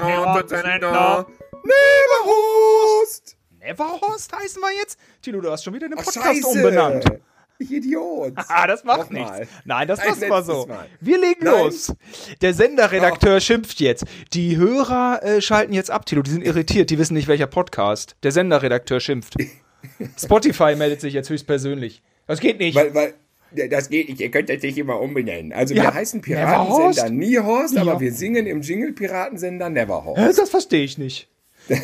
Piratensender Neverhorst. Neverhorst heißen wir jetzt? Tilo, du hast schon wieder den Ach, Podcast scheiße. umbenannt. Ich Idiot. Ah, das macht Nochmal. nichts. Nein, das lassen wir so. Mal. Wir legen Nein. los. Der Senderredakteur schimpft jetzt. Die Hörer äh, schalten jetzt ab, Tilo. Die sind irritiert. Die wissen nicht, welcher Podcast. Der Senderredakteur schimpft. Spotify meldet sich jetzt höchstpersönlich. Das geht nicht. Weil, weil, das geht nicht, ihr könnt das nicht immer umbenennen. Also Ja, wir heißen? Piratensender Niehorst, Ja. aber wir singen im Jingle Piratensender Neverhorst. Hä, das verstehe ich nicht.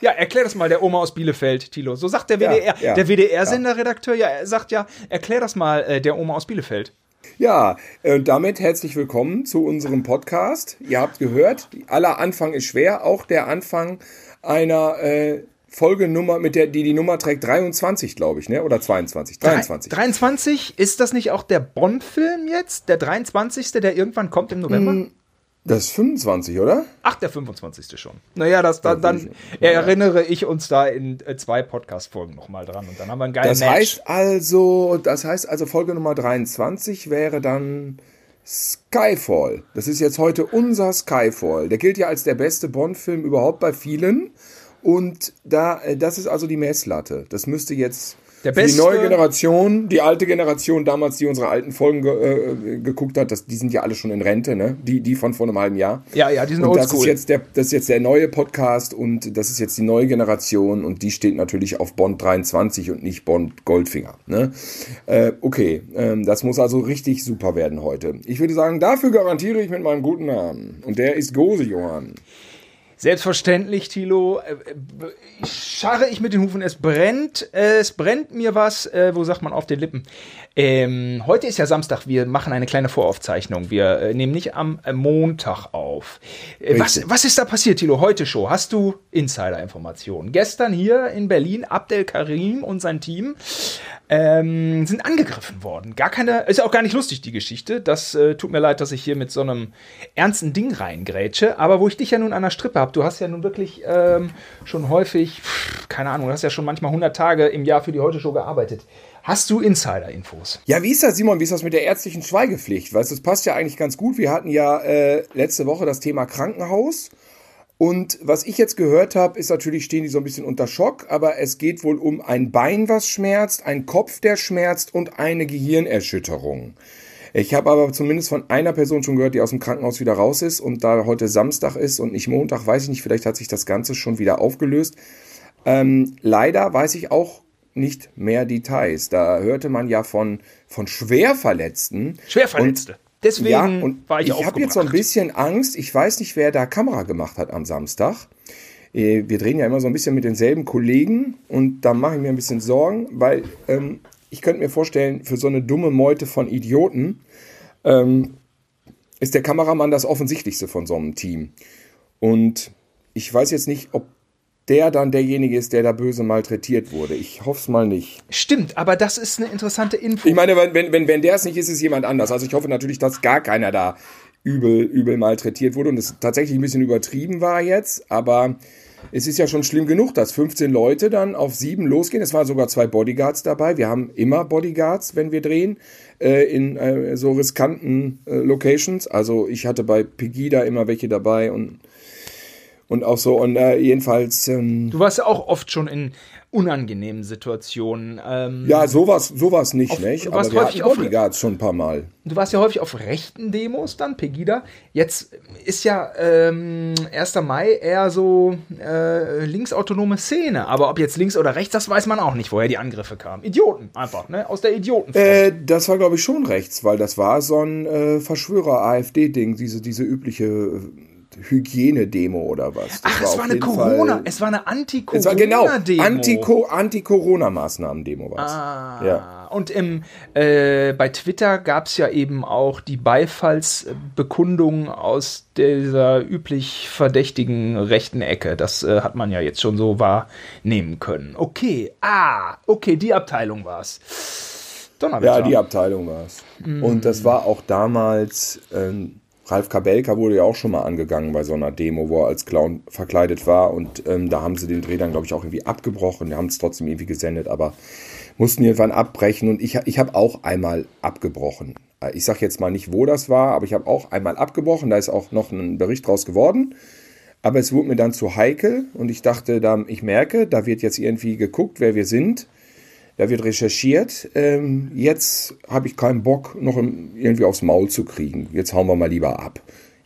Ja, erklär das mal der Oma aus Bielefeld, Tilo. So sagt der Ja, WDR. ja, der WDR-Senderredakteur, ja, er sagt ja, erklär das mal äh, der Oma aus Bielefeld. Ja, und damit herzlich willkommen zu unserem Podcast. Ihr habt gehört, aller Anfang ist schwer, auch der Anfang einer äh, Folgenummer, mit der die die Nummer trägt 23, glaube ich, ne? Oder 22? 23. 23, ist das nicht auch der Bonn-Film jetzt? Der 23., der irgendwann kommt im November? Das ist 25, oder? Ach, der 25. schon. Naja, das, dann, dann erinnere ich uns da in äh, zwei Podcast-Folgen nochmal dran und dann haben wir einen geilen Das Match. heißt also, das heißt also Folge Nummer 23 wäre dann Skyfall. Das ist jetzt heute unser Skyfall. Der gilt ja als der beste Bond-Film überhaupt bei vielen. Und da, äh, das ist also die Messlatte. Das müsste jetzt die neue Generation, die alte Generation damals, die unsere alten Folgen ge äh, geguckt hat, das, die sind ja alle schon in Rente, ne? Die, die von vor einem halben Jahr. Ja, ja, die sind Und das ist jetzt der, das ist jetzt der neue Podcast und das ist jetzt die neue Generation und die steht natürlich auf Bond 23 und nicht Bond Goldfinger. Ne? Äh, okay, ähm, das muss also richtig super werden heute. Ich würde sagen, dafür garantiere ich mit meinem guten Namen und der ist Gose Johann. Selbstverständlich, Tilo. Äh, äh, Scharre ich mit den Hufen, es brennt, äh, es brennt mir was, wo sagt man auf den Lippen. Ähm, heute ist ja Samstag, wir machen eine kleine Voraufzeichnung. Wir nehmen nicht am Montag auf. Was, was ist da passiert, Tilo? Heute Show. Hast du Insider-Informationen? Gestern hier in Berlin, Abdel Karim und sein Team ähm, sind angegriffen worden. Gar keine, ist ja auch gar nicht lustig, die Geschichte. Das äh, tut mir leid, dass ich hier mit so einem ernsten Ding reingrätsche. Aber wo ich dich ja nun an der Strippe habe, du hast ja nun wirklich ähm, schon häufig, pff, keine Ahnung, du hast ja schon manchmal 100 Tage im Jahr für die Heute-Show gearbeitet. Hast du Insider-Infos? Ja, wie ist das, Simon? Wie ist das mit der ärztlichen Schweigepflicht? Weißt du, das passt ja eigentlich ganz gut. Wir hatten ja äh, letzte Woche das Thema Krankenhaus. Und was ich jetzt gehört habe, ist natürlich, stehen die so ein bisschen unter Schock, aber es geht wohl um ein Bein, was schmerzt, ein Kopf, der schmerzt und eine Gehirnerschütterung. Ich habe aber zumindest von einer Person schon gehört, die aus dem Krankenhaus wieder raus ist und da heute Samstag ist und nicht Montag, weiß ich nicht, vielleicht hat sich das Ganze schon wieder aufgelöst. Ähm, leider weiß ich auch nicht mehr Details. Da hörte man ja von, von Schwerverletzten. Schwerverletzte. Deswegen Ja, und war ich, ich habe jetzt so ein bisschen Angst. Ich weiß nicht, wer da Kamera gemacht hat am Samstag. Äh, Wir drehen ja immer so ein bisschen mit denselben Kollegen und da mache ich mir ein bisschen Sorgen, weil ähm, ich könnte mir vorstellen, für so eine dumme Meute von Idioten ähm, ist der Kameramann das Offensichtlichste von so einem Team. Und ich weiß jetzt nicht, ob der dann derjenige ist, der da böse malträtiert wurde. Ich hoffe es mal nicht. Stimmt, aber das ist eine interessante Info. Ich meine, wenn, wenn, wenn, der es nicht ist, ist es jemand anders. Also ich hoffe natürlich, dass gar keiner da übel, übel malträtiert wurde und es tatsächlich ein bisschen übertrieben war jetzt, aber es ist ja schon schlimm genug, dass 15 Leute dann auf sieben losgehen. Es waren sogar zwei Bodyguards dabei. Wir haben immer Bodyguards, wenn wir drehen, äh, in äh, so riskanten äh, Locations. Also ich hatte bei Pegida immer welche dabei und, und auch so. Und äh, jedenfalls, ähm, Du warst ja auch oft schon in unangenehmen Situationen. Ähm, ja, sowas, sowas nicht, Auf- nicht? du Aber warst wir häufig auf- Bodyguards schon ein paar Mal. Du warst ja häufig auf rechten Demos dann, Pegida. Jetzt ist ja ähm, 1. Mai eher so äh, linksautonome Szene. Aber ob jetzt links oder rechts, das weiß man auch nicht, woher die Angriffe kamen. Idioten einfach, ne? Aus der Idioten. Äh, das war, glaube ich, schon rechts, weil das war so ein äh, Verschwörer-AfD-Ding, diese, diese übliche äh, Hygienedemo oder was. Das Ach, es auf war eine Corona, Fall- es war eine Es war genau Anti-Corona-Demo. Anti-Co- Anti-Corona-Maßnahmen-Demo war es. Ah, Ja. und im, äh, bei Twitter gab es ja eben auch die Beifallsbekundung aus dieser üblich verdächtigen rechten Ecke. Das äh, hat man ja jetzt schon so wahrnehmen können. Okay, ah, okay, die Abteilung war's. Donnerwetter. Ja, die Abteilung war es. Und das war auch damals, ähm, Ralf Kabelka wurde ja auch schon mal angegangen bei so einer Demo, wo er als Clown verkleidet war. Und ähm, da haben sie den Dreh dann, glaube ich, auch irgendwie abgebrochen. Die haben es trotzdem irgendwie gesendet, aber mussten irgendwann abbrechen. Und ich, ich habe auch einmal abgebrochen. Äh, Ich sage jetzt mal nicht, wo das war, aber ich habe auch einmal abgebrochen. Da ist auch noch ein Bericht draus geworden. Aber es wurde mir dann zu heikel und ich dachte, da, ich merke, da wird jetzt irgendwie geguckt, wer wir sind. Da wird recherchiert. Ähm, jetzt habe ich keinen Bock, noch irgendwie aufs Maul zu kriegen. Jetzt hauen wir mal lieber ab.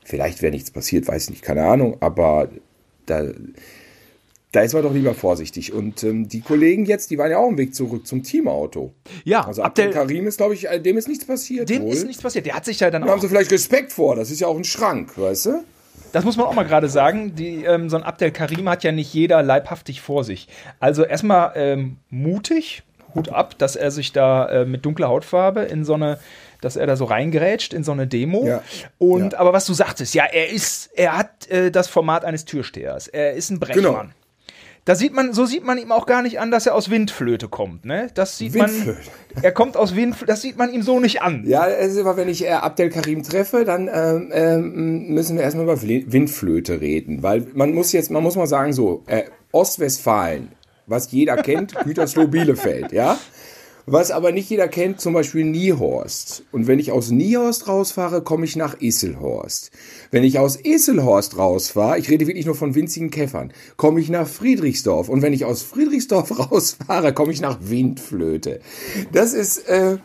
Vielleicht wäre nichts passiert, weiß nicht, keine Ahnung. Aber da, da ist man doch lieber vorsichtig. Und ähm, die Kollegen jetzt, die waren ja auch im Weg zurück zum Teamauto. Ja, Also Abdel Karim ist, glaube ich, äh, dem ist nichts passiert. Dem wohl. ist nichts passiert. Der hat sich ja dann Da haben sie vielleicht Respekt vor. Das ist ja auch ein Schrank, weißt du? Das muss man auch mal gerade sagen. Die, ähm, so ein Abdel Karim hat ja nicht jeder leibhaftig vor sich. Also erstmal ähm, mutig, Hut ab, dass er sich da äh, mit dunkler Hautfarbe in so eine, dass er da so reingerätscht in so eine Demo. Ja. Und Ja. aber was du sagtest, ja, er ist, er hat äh, das Format eines Türstehers. Er ist ein Brechmann. Genau. Da sieht man, so sieht man ihm auch gar nicht an, dass er aus Windflöte kommt, ne? Das sieht Windflöte. man. Er kommt aus Windflöte, das sieht man ihm so nicht an. Ja, also wenn ich äh, Abdel Karim treffe, dann ähm, ähm, müssen wir erstmal über Windflöte reden. Weil man muss jetzt, man muss mal sagen, so, äh, Ostwestfalen, was jeder kennt, Gütersloh Bielefeld, ja? Was aber nicht jeder kennt, zum Beispiel Niehorst. Und wenn ich aus Niehorst rausfahre, komme ich nach Isselhorst. Wenn ich aus Isselhorst rausfahre, ich rede wirklich nur von winzigen Käffern, komme ich nach Friedrichsdorf. Und wenn ich aus Friedrichsdorf rausfahre, komme ich nach Windflöte. Das ist, äh,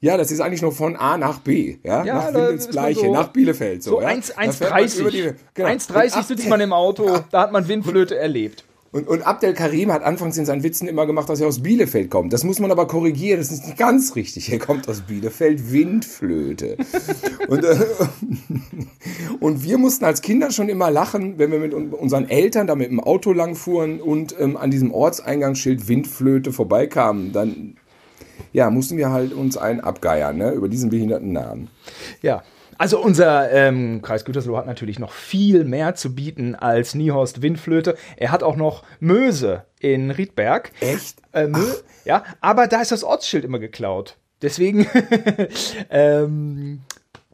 ja, das ist eigentlich nur von A nach B. Ja, Ja, nach Wind ins Gleiche, so- nach Bielefeld. So, So ja? 1 Da fährt man über die- 1,30. genau. 1,30 Und sitzt man im Auto, da hat man Windflöte erlebt. Und, und Abdel Karim hat anfangs in seinen Witzen immer gemacht, dass er aus Bielefeld kommt. Das muss man aber korrigieren, das ist nicht ganz richtig. Er kommt aus Bielefeld, Windflöte. und, äh, und wir mussten als Kinder schon immer lachen, wenn wir mit un- unseren Eltern da mit dem Auto langfuhren und ähm, an diesem Ortseingangsschild Windflöte vorbeikamen. Dann ja, mussten wir halt uns einen abgeiern ne, über diesen behinderten Namen. Ja. Also unser ähm, Kreis Gütersloh hat natürlich noch viel mehr zu bieten als Niehorst Windflöte. Er hat auch noch Möse in Riedberg. Echt? Äh, ja, aber da ist das Ortsschild immer geklaut. Deswegen, ähm,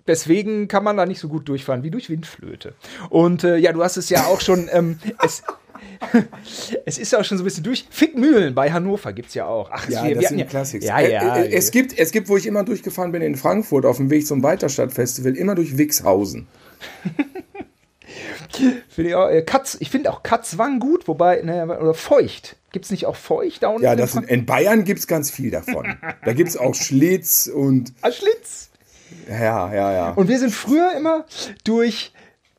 deswegen kann man da nicht so gut durchfahren wie durch Windflöte. Und äh, ja, du hast es ja auch schon, ähm, es, es ist ja auch schon so ein bisschen durch. Fickmühlen bei Hannover gibt es ja auch. Ach, Ja, wir- das wir sind hatten Classics. Ja, ja. äh, es, gibt, es gibt, wo ich immer durchgefahren bin in Frankfurt auf dem Weg zum Weiterstadtfestival, immer durch Wixhausen. Finde ich auch, äh, Katz, ich finde auch Katzwang gut, wobei, ne, oder feucht. Gibt es nicht auch feucht da unten? Ja, in in Bayern gibt es ganz viel davon. Da gibt es auch Schlitz und Ah, Schlitz. ja, ja, ja. Und wir sind früher immer durch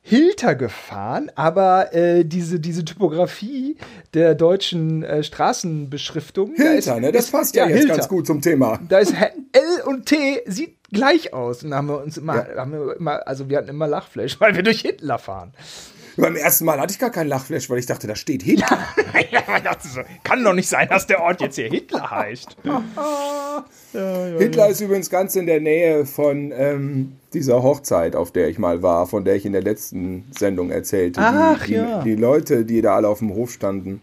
Hilter gefahren, aber äh, diese, diese Typografie der deutschen äh, Straßenbeschriftung. da Hilter, ist- ne? Das passt ja, jetzt Hilter. ganz gut zum Thema. Da ist L und T sieht gleich aus. Und da haben wir uns immer, haben wir immer, also wir hatten immer Lachfleisch, weil wir durch Hitler fahren. Beim ersten Mal hatte ich gar kein Lachflash, weil ich dachte, da steht Hitler. ja, dachte so, kann doch nicht sein, dass der Ort jetzt hier Hitler heißt. Hitler ist übrigens ganz in der Nähe von ähm, dieser Hochzeit, auf der ich mal war, von der ich in der letzten Sendung erzählte. Ach, die, die, ja. die Leute, die da alle auf dem Hof standen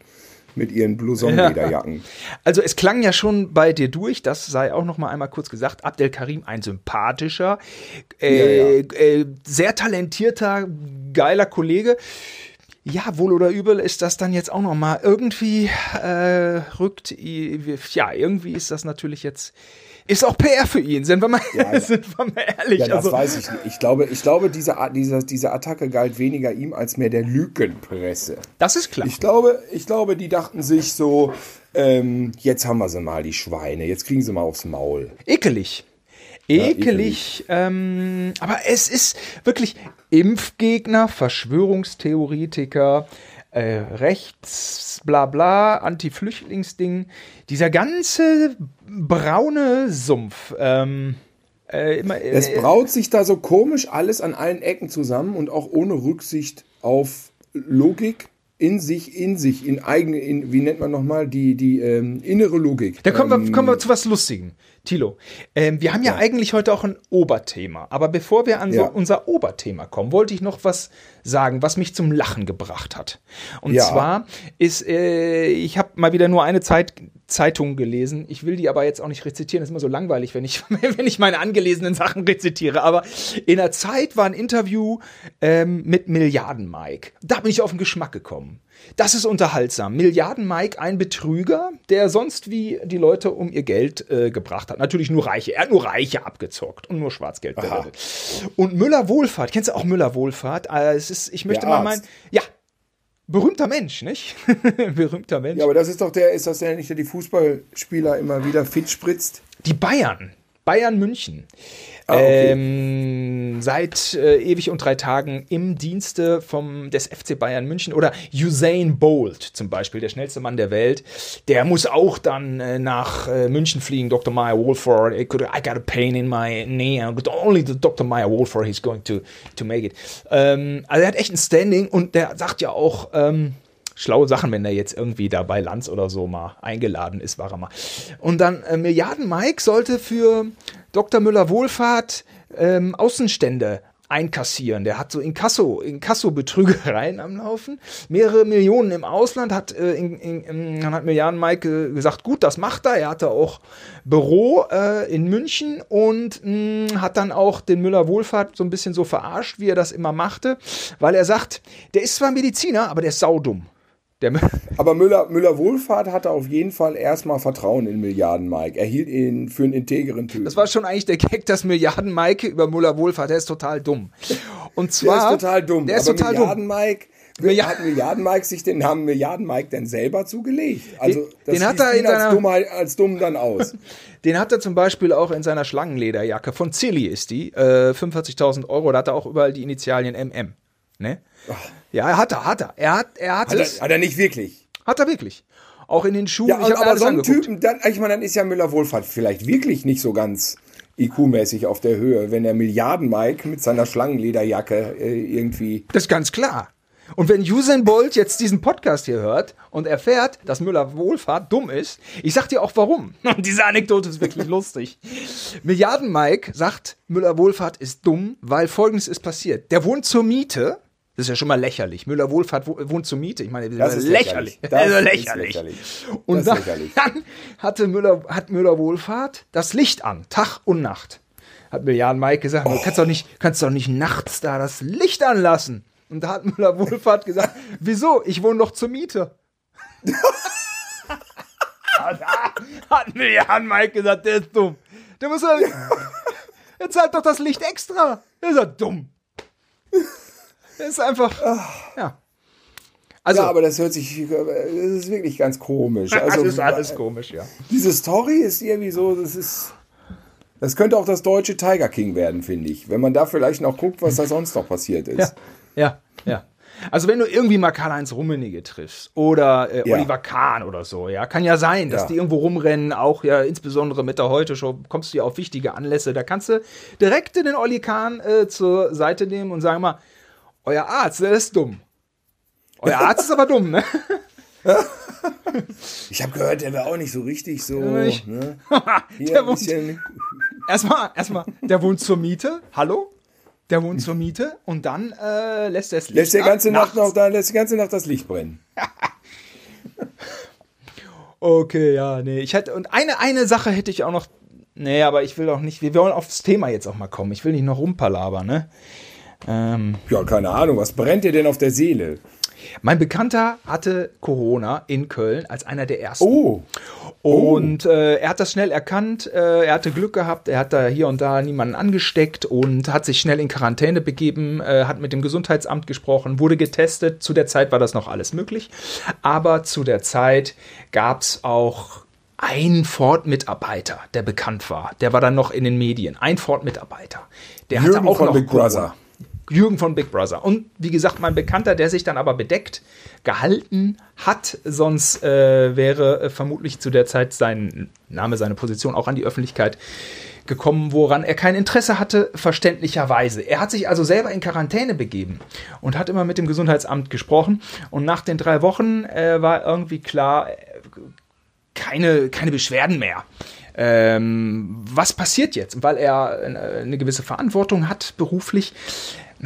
mit ihren Blouson-Lederjacken. Also es klang ja schon bei dir durch, das sei auch noch mal einmal kurz gesagt, Abdel Karim ein sympathischer, äh, Ja, Äh, sehr talentierter, geiler Kollege. Ja, wohl oder übel ist das dann jetzt auch noch mal irgendwie äh, rückt, ja, irgendwie ist das natürlich jetzt, ist auch PR für ihn, sind wir mal, Ja. sind wir mal ehrlich. Ja, das also, weiß ich nicht. Ich glaube, ich glaube diese, diese, diese Attacke galt weniger ihm als mehr der Lügenpresse. das ist klar. Ich glaube, ich glaube, die dachten sich so, ähm, jetzt haben wir sie mal, die Schweine, jetzt kriegen sie mal aufs Maul. Ekelig. Ekelig, ähm, aber es ist wirklich Impfgegner, Verschwörungstheoretiker, äh, rechts, bla bla, Anti-Flüchtlingsding, dieser ganze braune Sumpf. Ähm, äh, immer, äh, Es braut sich da so komisch alles an allen Ecken zusammen und auch ohne Rücksicht auf Logik in sich, in sich, in eigene, in, wie nennt man nochmal, die, die ähm, innere Logik. Da kommen, ähm, wir, kommen wir zu was Lustigem. Tilo, ähm, wir haben ja, eigentlich heute auch ein Oberthema. Aber bevor wir an so Ja. unser Oberthema kommen, wollte ich noch was sagen, was mich zum Lachen gebracht hat. Und Ja. zwar ist, äh, ich habe mal wieder nur eine Zeit Zeitungen gelesen. Ich will die aber jetzt auch nicht rezitieren. Das ist immer so langweilig, wenn ich, wenn ich meine angelesenen Sachen rezitiere. Aber in der Zeit war ein Interview ähm, mit Milliarden Mike. Da bin ich auf den Geschmack gekommen. Das ist unterhaltsam. Milliarden Mike, ein Betrüger, der sonst wie die Leute um ihr Geld äh, gebracht hat. Natürlich nur Reiche. Er hat nur Reiche abgezockt und nur Schwarzgeld gerettet. Und Müller Wohlfahrt, kennst du auch Müller Wohlfahrt? Äh, es ist, ich möchte Der mal meinen, ja, berühmter Mensch, nicht? berühmter Mensch. Ja, aber das ist doch der, ist das der nicht, der die Fußballspieler immer wieder fit spritzt? Die Bayern. Bayern München. Ah, okay. ähm, seit äh, ewig und drei Tagen im Dienste vom, des FC Bayern München oder Usain Bolt zum Beispiel, der schnellste Mann der Welt. Der muss auch dann äh, nach äh, München fliegen. Dr. Meyer Wolford, I, could, I got a pain in my knee. But only the Dr. Meyer Wolford is going to, to make it. Ähm, also er hat echt ein Standing und der sagt ja auch, ähm, schlaue Sachen, wenn er jetzt irgendwie da bei Lanz oder so mal eingeladen ist, war er mal. Und dann äh, Milliarden Mike sollte für Dr. Müller Wohlfahrt ähm, Außenstände einkassieren. Der hat so Inkasso, Inkasso-Betrügereien am Laufen. Mehrere Millionen im Ausland hat, äh, in, in, dann hat Milliarden Mike äh, gesagt, gut, das macht er. Er hatte auch Büro äh, in München und mh, hat dann auch den Müller Wohlfahrt so ein bisschen so verarscht, wie er das immer machte, weil er sagt, der ist zwar Mediziner, aber der ist saudumm. Der Aber Müller, Müller Wohlfahrt hatte auf jeden Fall erstmal Vertrauen in Milliarden Mike. Er hielt ihn für einen integeren Typ. Das war schon eigentlich der Gag, dass Milliarden Mike über Müller Wohlfahrt, der ist total dumm. Und der zwar. ist total dumm. Der ist total Milliarden dumm. Mike, Milliard- hat Milliarden Mike sich den Namen Milliarden Mike denn selber zugelegt? Also das den hat er in ihn als, seiner- Dummheit, als dumm dann aus. Den hat er zum Beispiel auch in seiner Schlangenlederjacke. Von Zilli ist die. Äh, 45.000 Euro. Da hat er auch überall die Initialien MM. Ne? Ja, er hat er, hat er. Er hat, er hat, Hat es. er, hat er nicht wirklich. Hat er wirklich. Auch in den Schuhen. Ja, ich aber so einen angeguckt. Typen, dann, ich meine, dann ist ja Müller Wohlfahrt vielleicht wirklich nicht so ganz IQ-mäßig auf der Höhe, wenn der Milliarden Mike mit seiner Schlangenlederjacke äh, irgendwie. Das ist ganz klar. Und wenn Usain Bolt jetzt diesen Podcast hier hört und erfährt, dass Müller Wohlfahrt dumm ist, ich sag dir auch warum. Und diese Anekdote ist wirklich lustig. Milliarden Mike sagt, Müller Wohlfahrt ist dumm, weil folgendes ist passiert. Der wohnt zur Miete. Das ist ja schon mal lächerlich. Müller Wohlfahrt wo- wohnt zur Miete. Ich meine, das, Das ist lächerlich. lächerlich. Das ist Das ist lächerlich. lächerlich. Und Das ist dann, lächerlich. dann hatte Müller, hat Müller Wohlfahrt das Licht an, Tag und Nacht. Hat Milliarden Mike gesagt, du kannst doch nicht, kannst doch nicht nachts da das Licht anlassen. Und da hat Müller Wohlfahrt gesagt, wieso? Ich wohne doch zur Miete. da hat Milliarden Mike gesagt, der ist dumm. Der muss ja, er zahlt doch das Licht extra. Der ist ja dumm. Der ist einfach, ja. Also, ja, aber das hört sich, äh, das ist wirklich ganz komisch. das Also, ist alles komisch, ja. diese Story ist irgendwie so, das ist. Das könnte auch das deutsche Tiger King werden, finde ich. Wenn man da vielleicht noch guckt, was da sonst noch passiert ist. Ja, ja, ja. Also wenn du irgendwie mal Karl-Heinz Rummenigge triffst oder äh, Ja. Oliver Kahn oder so, ja, kann ja sein, dass Ja. die irgendwo rumrennen, auch ja insbesondere mit der Heute-Show kommst du ja auf wichtige Anlässe, da kannst du direkt den Olli Kahn äh, zur Seite nehmen und sagen mal, euer Arzt, der ist dumm. Euer Arzt ist aber dumm, ne? Ich habe gehört, der wäre auch nicht so richtig so. Ne? Der wohnt-. Erstmal, erstmal, der wohnt zur Miete, hallo? Der wohnt zur Miete und dann äh, lässt er es Lässt die Licht ganze an, Nacht noch da, lässt die ganze Nacht das Licht brennen. Okay, ja, nee. Ich hätte, und eine, eine Sache hätte ich auch noch. Nee, aber ich will auch nicht. Wir wollen aufs Thema jetzt auch mal kommen. Ich will nicht noch rumpalabern, ne? Ähm, Ja, keine Ahnung, was brennt dir denn auf der Seele? mein Bekannter hatte Corona in Köln als einer der ersten. Oh, Und äh, er hat das schnell erkannt, äh, er hatte Glück gehabt, er hat da hier und da niemanden angesteckt und hat sich schnell in Quarantäne begeben, äh, hat mit dem Gesundheitsamt gesprochen, wurde getestet. Zu der Zeit war das noch alles möglich, aber zu der Zeit gab es auch einen Ford-Mitarbeiter, der bekannt war. Der war dann noch in den Medien. Ein Ford-Mitarbeiter. Der hatte Jürgen auch von noch Big Corona. Brother. Jürgen von Big Brother. Und wie gesagt, mein Bekannter, der sich dann aber bedeckt gehalten hat, sonst äh, wäre äh, vermutlich zu der Zeit sein Name, seine Position auch an die Öffentlichkeit gekommen, woran er kein Interesse hatte, verständlicherweise. Er hat sich also selber in Quarantäne begeben und hat immer mit dem Gesundheitsamt gesprochen. Und nach den drei Wochen äh, war irgendwie klar, äh, keine, keine Beschwerden mehr. Ähm, was passiert jetzt? Weil er äh, eine gewisse Verantwortung hat beruflich,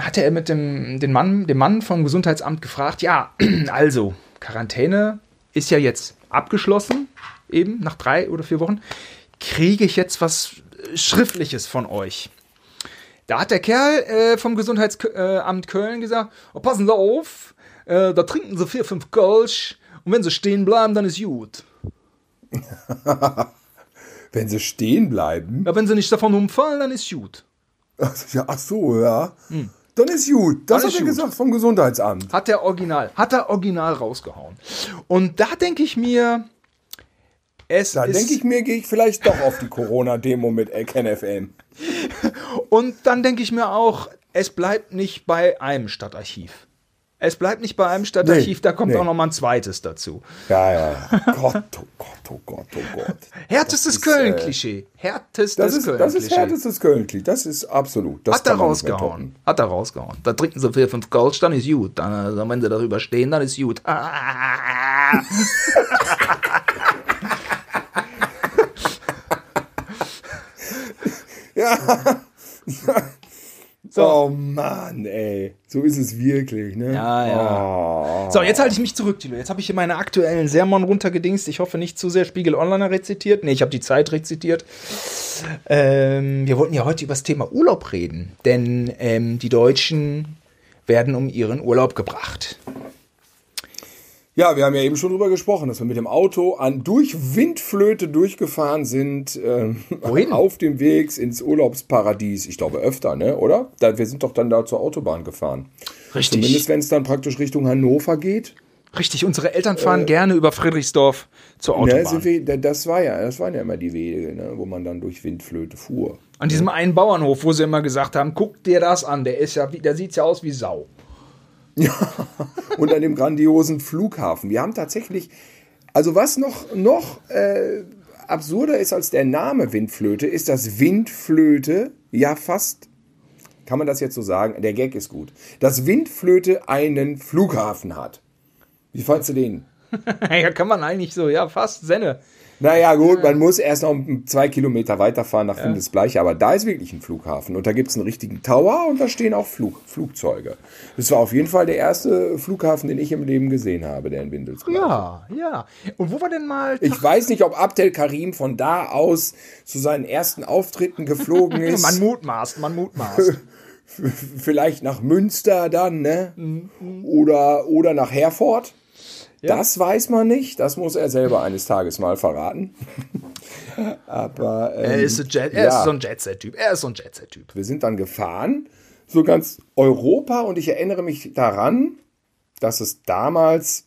hatte er mit dem, den Mann, dem Mann vom Gesundheitsamt gefragt, ja, also, Quarantäne ist ja jetzt abgeschlossen. eben nach drei oder vier Wochen, kriege ich jetzt was Schriftliches von euch. Da hat der Kerl äh, vom Gesundheitsamt Köln gesagt, oh, passen Sie auf, äh, da trinken Sie vier, fünf Kölsch und wenn Sie stehen bleiben, dann ist gut. wenn Sie stehen bleiben? Ja, wenn Sie nicht davon umfallen, dann ist gut. Ja, ach so, ja. Hm. Dann ist gut. Das hat er gesagt vom Gesundheitsamt. Hat der Original, hat er Original rausgehauen. Und da denke ich mir, es da denke ich mir, gehe ich vielleicht doch auf die Corona-Demo mit KenFM. Und dann denke ich mir auch, es bleibt nicht bei einem Stadtarchiv. Es bleibt nicht bei einem Stadtarchiv, nee, da kommt nee. auch noch mal ein zweites dazu. Ja, ja. Gott, oh Gott, oh Gott, oh Gott. Härtestes Köln-Klischee. Härtestes Köln-Klischee. Das ist härtestes Köln-Klischee. Das ist absolut. Das Hat er rausgehauen. Hat er rausgehauen. Da trinken sie vier, fünf Gold, dann ist gut. Dann, also, wenn sie darüber stehen, dann ist gut. ja. So. Oh Mann, ey. So ist es wirklich, ne? Ja, ja. Oh. So, jetzt halte ich mich zurück, Tilo. Jetzt habe ich hier meine aktuellen Sermon runtergedingst. Ich hoffe nicht zu sehr Spiegel Online rezitiert. Nee, ich habe die Zeit rezitiert. Ähm, wir wollten ja heute über das Thema Urlaub reden. Denn ähm, die Deutschen werden um ihren Urlaub gebracht. Ja, wir haben ja eben schon drüber gesprochen, dass wir mit dem Auto an, durch Windflöte durchgefahren sind, äh, Wohin? auf dem Weg ins Urlaubsparadies. Ich glaube öfter, ne? oder? Da, wir sind doch dann da zur Autobahn gefahren. Richtig. Zumindest wenn es dann praktisch Richtung Hannover geht. Richtig, unsere Eltern fahren äh, gerne über Friedrichsdorf zur ne, Autobahn. Ne, wir, das war ja, das waren ja immer die Wege, ne, wo man dann durch Windflöte fuhr. An diesem einen Bauernhof, wo sie immer gesagt haben, guck dir das an, der ist ja, der sieht ja aus wie Sau. Ja, und an dem grandiosen Flughafen. Wir haben tatsächlich, also was noch, noch äh, absurder ist als der Name Windflöte, ist, dass Windflöte ja fast, kann man das jetzt so sagen, der Gag ist gut, dass Windflöte einen Flughafen hat. Wie fandst du den? ja, kann man eigentlich so, ja, fast Senne. Naja, gut, man muss erst noch zwei Kilometer weiterfahren nach ja. Findesbleiche, aber da ist wirklich ein Flughafen und da gibt es einen richtigen Tower und da stehen auch Flug, Flugzeuge. Das war auf jeden Fall der erste Flughafen, den ich im Leben gesehen habe, der in Windelsbach. Ja, ja. Und wo war denn mal. Ich weiß nicht, ob Abdel Karim von da aus zu seinen ersten Auftritten geflogen ist. man mutmaßt, man mutmaßt. Vielleicht nach Münster dann, ne? Mhm. Oder, oder nach Herford. Ja. Das weiß man nicht. Das muss er selber eines Tages mal verraten. Aber ähm, er, ist Jet, er ja. ist so ein Jet-Set-Typ. Er ist so ein Jet-Set-Typ. Wir sind dann gefahren, so ganz Europa, und ich erinnere mich daran, dass es damals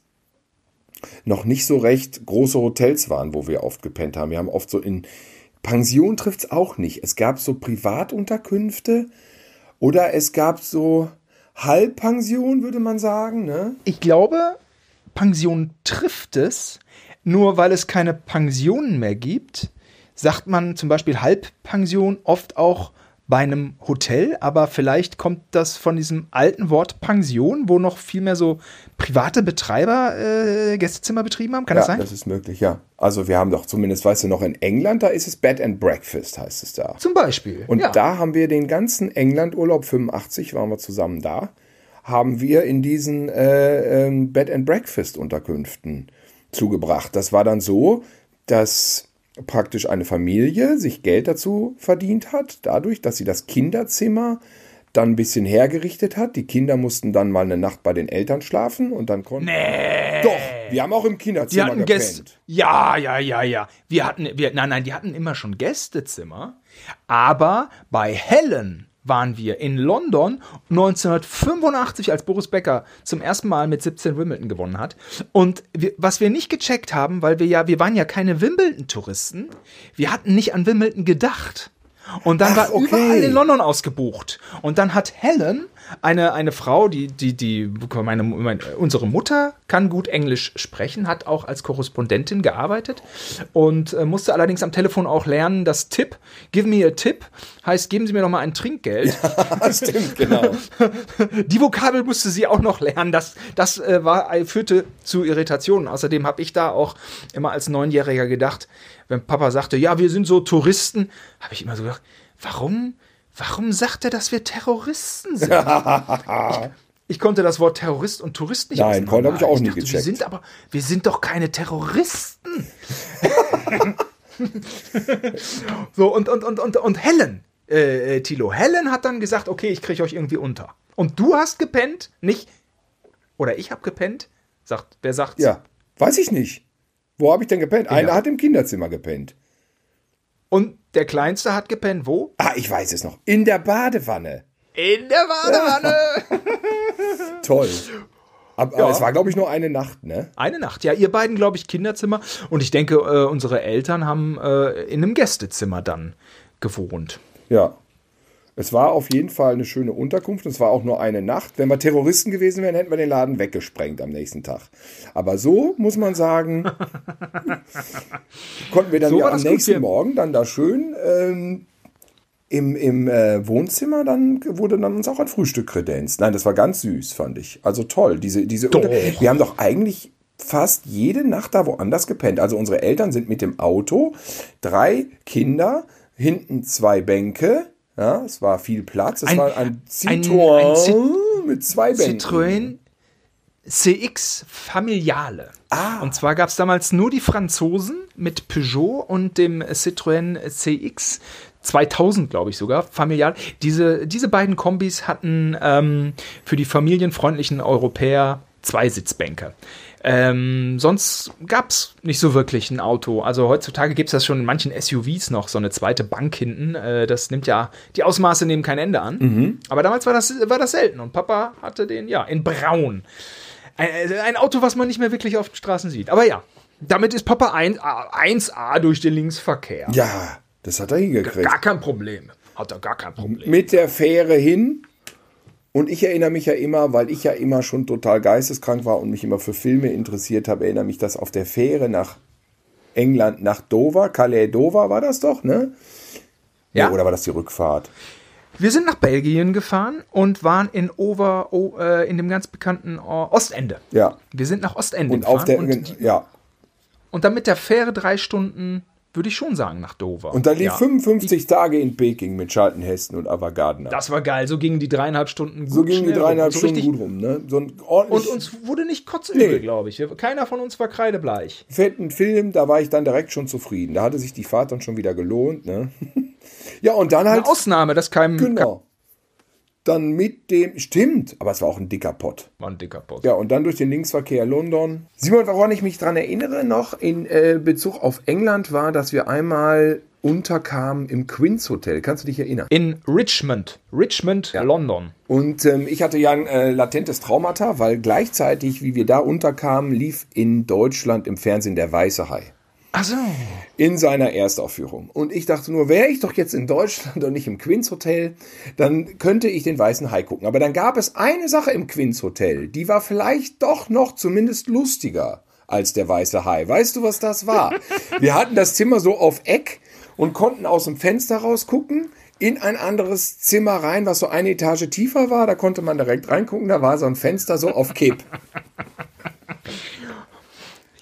noch nicht so recht große Hotels waren, wo wir oft gepennt haben. Wir haben oft so in Pension trifft es auch nicht. Es gab so Privatunterkünfte oder es gab so Halbpension, würde man sagen. Ne? Ich glaube, Pension trifft es, nur weil es keine Pensionen mehr gibt, sagt man zum Beispiel Halbpension oft auch bei einem Hotel, aber vielleicht kommt das von diesem alten Wort Pension, wo noch viel mehr so private Betreiber äh, Gästezimmer betrieben haben. Kann ja, das sein? Das ist möglich, ja. Also wir haben doch zumindest, weißt du, noch in England, da ist es Bed and Breakfast, heißt es da. Zum Beispiel. Und ja. da haben wir den ganzen England-Urlaub 85, waren wir zusammen da haben wir in diesen äh, äh, Bed and Breakfast Unterkünften zugebracht. Das war dann so, dass praktisch eine Familie sich Geld dazu verdient hat, dadurch, dass sie das Kinderzimmer dann ein bisschen hergerichtet hat. Die Kinder mussten dann mal eine Nacht bei den Eltern schlafen und dann konnten. Nee. Doch, wir haben auch im Kinderzimmer gepennt. Gäste. Ja, ja, ja, ja. Wir hatten, wir, nein, nein, die hatten immer schon Gästezimmer. Aber bei Helen waren wir in London 1985, als Boris Becker zum ersten Mal mit 17 Wimbledon gewonnen hat. Und wir, was wir nicht gecheckt haben, weil wir ja, wir waren ja keine Wimbledon-Touristen, wir hatten nicht an Wimbledon gedacht. Und dann Ach, war okay. überall in London ausgebucht. Und dann hat Helen eine, eine Frau, die, die, die, meine, meine, unsere Mutter kann gut Englisch sprechen, hat auch als Korrespondentin gearbeitet und äh, musste allerdings am Telefon auch lernen, dass Tipp, give me a tip, heißt, geben Sie mir noch mal ein Trinkgeld. Ja, stimmt, genau. Die Vokabel musste sie auch noch lernen. Das, das äh, war, führte zu Irritationen. Außerdem habe ich da auch immer als Neunjähriger gedacht, wenn Papa sagte, ja, wir sind so Touristen, habe ich immer so gedacht, warum Warum sagt er, dass wir Terroristen sind? ich, ich, konnte das Wort Terrorist und Tourist nicht Nein, Coin habe ich auch ich nie dachte, gecheckt. Wir sind aber, wir sind doch keine Terroristen. so, und, und, und, und, und Helen, äh, äh, Tilo, Helen hat dann gesagt, okay, ich kriege euch irgendwie unter. Und du hast gepennt, nicht, oder ich habe gepennt, sagt, wer sagt Ja, weiß ich nicht. Wo habe ich denn gepennt? Einer hat im Kinderzimmer gepennt. Und der Kleinste hat gepennt, wo? Ah, ich weiß es noch. In der Badewanne. In der Badewanne. Toll. Aber, Ja. es war, glaube ich, nur eine Nacht, ne? Eine Nacht, ja. Ihr beiden, glaube ich, Kinderzimmer. Und ich denke, äh, unsere Eltern haben äh, in einem Gästezimmer dann gewohnt. Ja. Es war auf jeden Fall eine schöne Unterkunft. Es war auch nur eine Nacht. Wenn wir Terroristen gewesen wären, hätten wir den Laden weggesprengt am nächsten Tag. Aber so muss man sagen, konnten wir dann So ja am nächsten. Morgen dann da schön ähm, im, im äh, Wohnzimmer, dann wurde dann uns auch ein Frühstück kredenzt. Nein, das war ganz süß, fand ich. Also toll. Diese, diese Doch. wir haben doch eigentlich fast jede Nacht da woanders gepennt. Also unsere Eltern sind mit dem Auto, drei Kinder, hinten zwei Bänke. Ja, es war viel Platz. Es Ein- war ein Citroën mit zwei Bänken. Citroën CX Familiale. Ah. Und zwar gab es damals nur die Franzosen mit Peugeot und dem Citroën CX 2000, glaube ich sogar, familial. Diese, diese beiden Kombis hatten ähm, für die familienfreundlichen Europäer zwei Sitzbänke. Ähm, sonst gab es nicht so wirklich ein Auto. Also heutzutage gibt es das schon in manchen SUVs noch, so eine zweite Bank hinten. Äh, das nimmt ja, die Ausmaße nehmen kein Ende an. Aber damals war das, war das selten und Papa hatte den, ja, in braun. Ein, ein Auto, was man nicht mehr wirklich auf den Straßen sieht. Aber ja, damit ist Papa 1, 1A durch den Linksverkehr. Ja, das hat er hingekriegt. Gar kein Problem. Hat er gar kein Problem. mit der Fähre hin. Und ich erinnere mich ja immer, weil ich ja immer schon total geisteskrank war und mich immer für Filme interessiert habe, erinnere mich, dass auf der Fähre nach England, nach Dover, Calais Dover war das doch, ne? Ja. Oder war das die Rückfahrt? Wir sind nach Belgien gefahren und waren in Over, oh, äh, in dem ganz bekannten äh, Ostende. Ja. Wir sind nach Ostende Und auf der, und, ja. und dann mit der Fähre drei Stunden, würde ich schon sagen, nach Dover. Und dann lief ja. 55 Tage in Peking mit Charlton Heston und Ava Gardner. Das war geil. So gingen die dreieinhalb Stunden gut so gingen die dreieinhalb rum. so Stunden richtig- gut rum, ne? So ein Und uns wurde nicht kotzübel, Nee. glaube ich. Keiner von uns war kreidebleich. fetten Film, da war ich dann direkt schon zufrieden. Da hatte sich die Fahrt dann schon wieder gelohnt, ne? ja, und dann halt. Eine Ausnahme, das keinem Genau. Dann mit dem. Stimmt, aber es war auch ein dicker Pott. war ein dicker Post. Ja, und dann durch den Linksverkehr London. Simon, woran ich mich dran erinnere, noch in äh, Bezug auf England war, dass wir einmal unterkamen im Queen's Hotel. Kannst du dich erinnern? In Richmond. Richmond, London. Und ähm, ich hatte ja ein äh, latentes Traumata, weil gleichzeitig, wie wir da unterkamen, lief in Deutschland im Fernsehen der Weiße Hai. Ach so. in seiner Erstaufführung. Und ich dachte nur, wäre ich doch jetzt in Deutschland und nicht im Quinz Hotel, dann könnte ich den Weißen Hai gucken. Aber dann gab es eine Sache im Quinz Hotel, die war vielleicht doch noch zumindest lustiger als der Weiße Hai. Weißt du, was das war? Wir hatten das Zimmer so auf Eck und konnten aus dem Fenster rausgucken in ein anderes Zimmer rein, was so eine Etage tiefer war. Da konnte man direkt reingucken. Da war so ein Fenster so auf Kipp.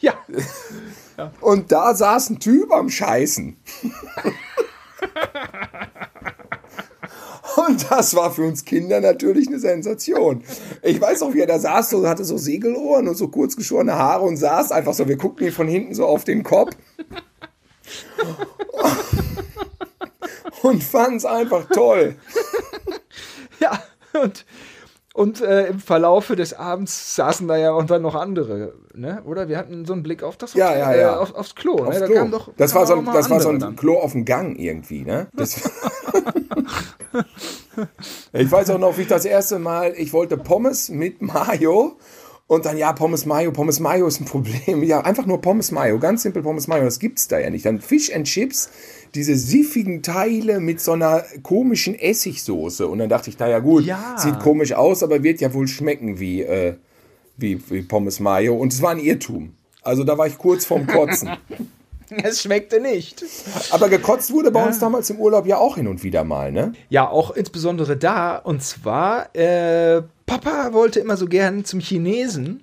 Ja. Und da saß ein Typ am Scheißen. Und das war für uns Kinder natürlich eine Sensation. Ich weiß auch, wie er da saß, so, hatte so Segelohren und so kurz geschorene Haare und saß einfach so. Wir guckten ihm von hinten so auf den Kopf. Und fanden es einfach toll. Ja. Und, und äh, im Verlaufe des Abends saßen da ja auch dann noch andere, ne? Oder? Wir hatten so einen Blick auf das Ja, ja, ja. Äh, auf, aufs Klo, Aufs ne? Klo. doch, das war so ein, das war so ein dann. Klo auf dem Gang irgendwie, ne? Ich weiß auch noch, wie ich das erste Mal, ich wollte Pommes mit Mayo und dann, ja, Pommes Mayo, Pommes Mayo ist ein Problem. Ja, einfach nur Pommes Mayo, ganz simpel Pommes Mayo, das gibt's da ja nicht. Dann Fish and Chips, diese siffigen Teile mit so einer komischen Essigsoße. Und dann dachte ich, naja gut, Ja. sieht komisch aus, aber wird ja wohl schmecken wie, äh, wie, wie Pommes Mayo. Und es war ein Irrtum. Also da war ich kurz vorm Kotzen. Es schmeckte nicht. Aber gekotzt wurde bei uns damals im Urlaub ja auch hin und wieder mal, ne? Ja, auch insbesondere da. Und zwar, äh, Papa wollte immer so gern zum Chinesen.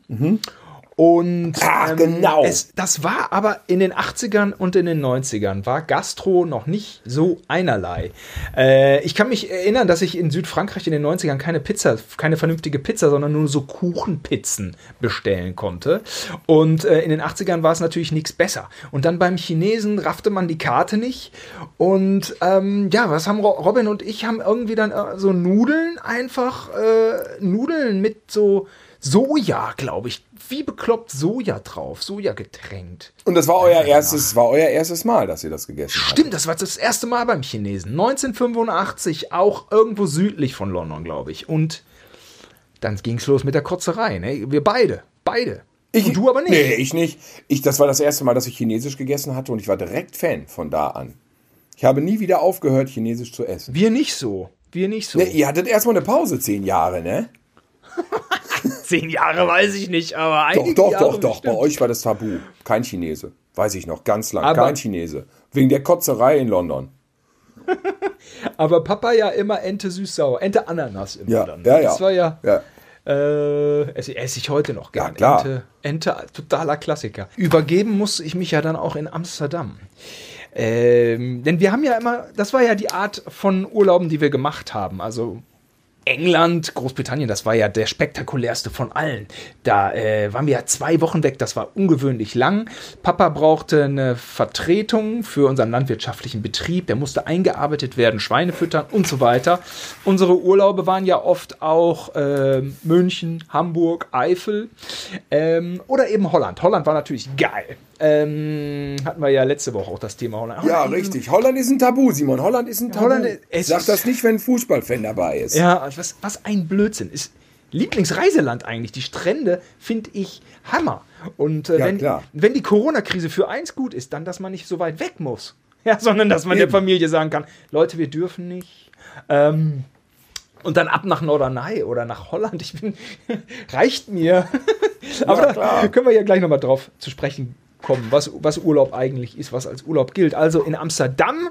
Und Ach, genau. es, das war aber in den 80ern und in den 90ern war Gastro noch nicht so einerlei. Äh, ich kann mich erinnern, dass ich in Südfrankreich in den 90ern keine Pizza, keine vernünftige Pizza, sondern nur so Kuchenpizzen bestellen konnte. Und äh, in den 80ern war es natürlich nichts besser. Und dann beim Chinesen raffte man die Karte nicht. Und ähm, ja, was haben Ro- Robin und ich haben irgendwie dann äh, so Nudeln einfach, äh, Nudeln mit so Soja, glaube ich. Wie bekloppt Soja drauf, Soja getränkt. Und das war euer erstes, war euer erstes Mal, dass ihr das gegessen habt. Stimmt, das war das erste Mal beim Chinesen. 1985, auch irgendwo südlich von London, glaube ich. Und dann ging es los mit der Kotzerei. Ne? Wir beide, beide. Ich, und du aber nicht. Nee, ich nicht. Ich, das war das erste Mal, dass ich Chinesisch gegessen hatte und ich war direkt Fan von da an. Ich habe nie wieder aufgehört, Chinesisch zu essen. Wir nicht so. Wir nicht so. Ne, ihr hattet erstmal eine Pause, zehn Jahre, ne? Zehn Jahre weiß ich nicht, aber Doch, einige doch, Jahre doch, doch. Bei euch war das Tabu. Kein Chinese. Weiß ich noch, ganz lang. Aber- Kein Chinese. Wegen der Kotzerei in London. Aber Papa ja immer Ente süß-sauer. Ente Ananas immer Ja, dann. ja, ja. Das war ja. Ja. Äh, esse, esse ich heute noch gern. Ja, klar. Ente, Ente, totaler Klassiker. Übergeben musste ich mich ja dann auch in Amsterdam. Ähm, denn wir haben ja immer, das war ja die Art von Urlauben, die wir gemacht haben. Also England, Großbritannien, das war ja der spektakulärste von allen. Da äh, waren wir ja zwei Wochen weg, das war ungewöhnlich lang. Papa brauchte eine Vertretung für unseren landwirtschaftlichen Betrieb, der musste eingearbeitet werden, Schweine füttern und so weiter. Unsere Urlaube waren ja oft auch äh, München, Hamburg, Eifel ähm, oder eben Holland. Holland war natürlich geil. Ähm, hatten wir ja letzte Woche auch das Thema Holland. Ja, Holland- richtig. Holland ist ein Tabu, Simon. Holland ist ein Tabu. Holland Sag das nicht, wenn ein Fußballfan dabei ist. Ja, was, was ein Blödsinn. Ist Lieblingsreiseland eigentlich. Die Strände finde ich Hammer. Und äh, Ja, wenn, klar. wenn die Corona-Krise für eins gut ist, dann, dass man nicht so weit weg muss. Ja, sondern dass man der Eben. Familie sagen kann, Leute, wir dürfen nicht. Ähm, und dann ab nach Norderney oder nach Holland. Ich bin, reicht mir. Aber da klar. können wir ja gleich nochmal drauf zu sprechen kommen, was, was Urlaub eigentlich ist, was als Urlaub gilt. Also in Amsterdam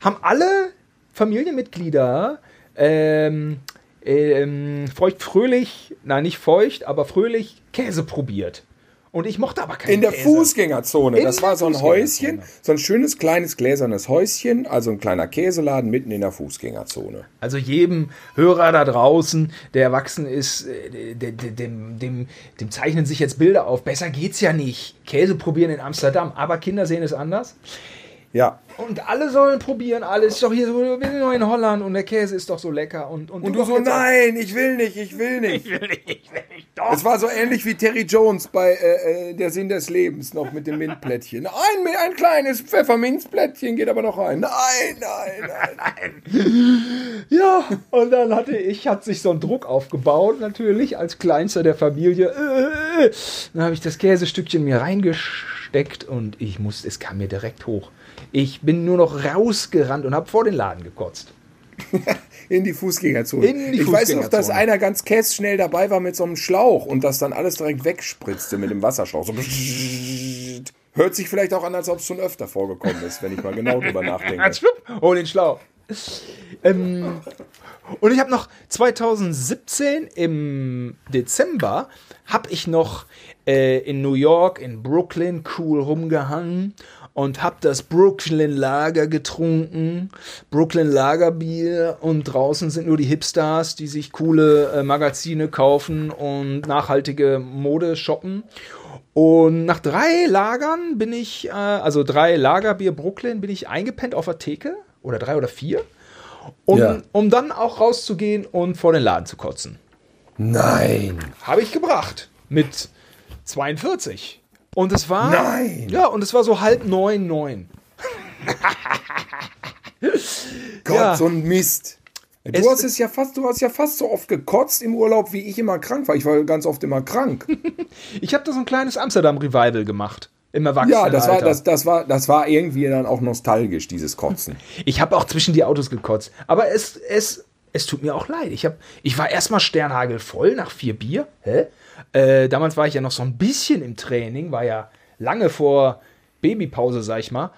haben alle Familienmitglieder ähm, ähm, feucht fröhlich, nein, nicht feucht, aber fröhlich Käse probiert. Und ich mochte aber keinen In der Käse. Fußgängerzone. In das war so ein. Häuschen, so ein schönes kleines gläsernes Häuschen, also ein kleiner Käseladen mitten in der Fußgängerzone. Also jedem Hörer da draußen, der erwachsen ist, äh, de- de- dem, dem, dem zeichnen sich jetzt Bilder auf. Besser geht's ja nicht. Käse probieren in Amsterdam. Aber Kinder sehen es anders. Ja. Und alle sollen probieren. Alles ist doch hier so, wir sind noch in Holland und der Käse ist doch so lecker. Und, und, Und du doch so, nein, ich will nicht, ich will nicht. Ich will nicht, ich will nicht. Doch. Es war so ähnlich wie Terry Jones bei äh, äh, Der Sinn des Lebens noch mit dem Mintplättchen. Ein, ein kleines Pfefferminzplättchen geht aber noch rein. Nein, nein, nein. Ja, und dann hatte ich, hat sich so ein Druck aufgebaut, natürlich, als Kleinster der Familie. Äh, äh. Dann habe ich das Käsestückchen mir reingesteckt und ich musste, es kam mir direkt hoch. Ich bin nur noch rausgerannt und habe vor den Laden gekotzt. In die Fußgängerzone. In die ich weiß noch, dass Fußgängerzone. einer ganz kässchnell dabei war mit so einem Schlauch und das dann alles direkt wegspritzte mit dem Wasserschlauch. So Hört sich vielleicht auch an, als ob es schon öfter vorgekommen ist, wenn ich mal genau drüber nachdenke. Oh, den Schlauch. Ähm, und ich habe noch 2017 im Dezember habe ich noch äh, in New York, in Brooklyn cool rumgehangen und habe das Brooklyn Lager getrunken, Brooklyn Lagerbier und draußen sind nur die Hipsters, die sich coole äh, Magazine kaufen und nachhaltige Mode shoppen. Und nach drei Lagern bin ich, äh, also drei Lagerbier Brooklyn, bin ich eingepennt auf der Theke oder drei oder vier, um, Ja. um dann auch rauszugehen und vor den Laden zu kotzen. Nein. Habe ich gebracht mit 42. Und es war. Nein. Ja, und es war so halb neun, neun. Gott, Ja. so ein Mist. Du Es- hast es ja fast, du hast ja fast so oft gekotzt im Urlaub, wie ich immer krank war. Ich war ganz oft immer krank. Ich habe da so ein kleines Amsterdam-Revival gemacht. Im Erwachsenen. Ja, das war, das, das war, das war irgendwie dann auch nostalgisch, dieses Kotzen. Ich habe auch zwischen die Autos gekotzt. Aber es, es, es tut mir auch leid. Ich, hab, ich war erstmal sternhagelvoll nach vier Bier. Hä? Äh, damals war ich ja noch so ein bisschen im Training, war ja lange vor Babypause, sag ich mal.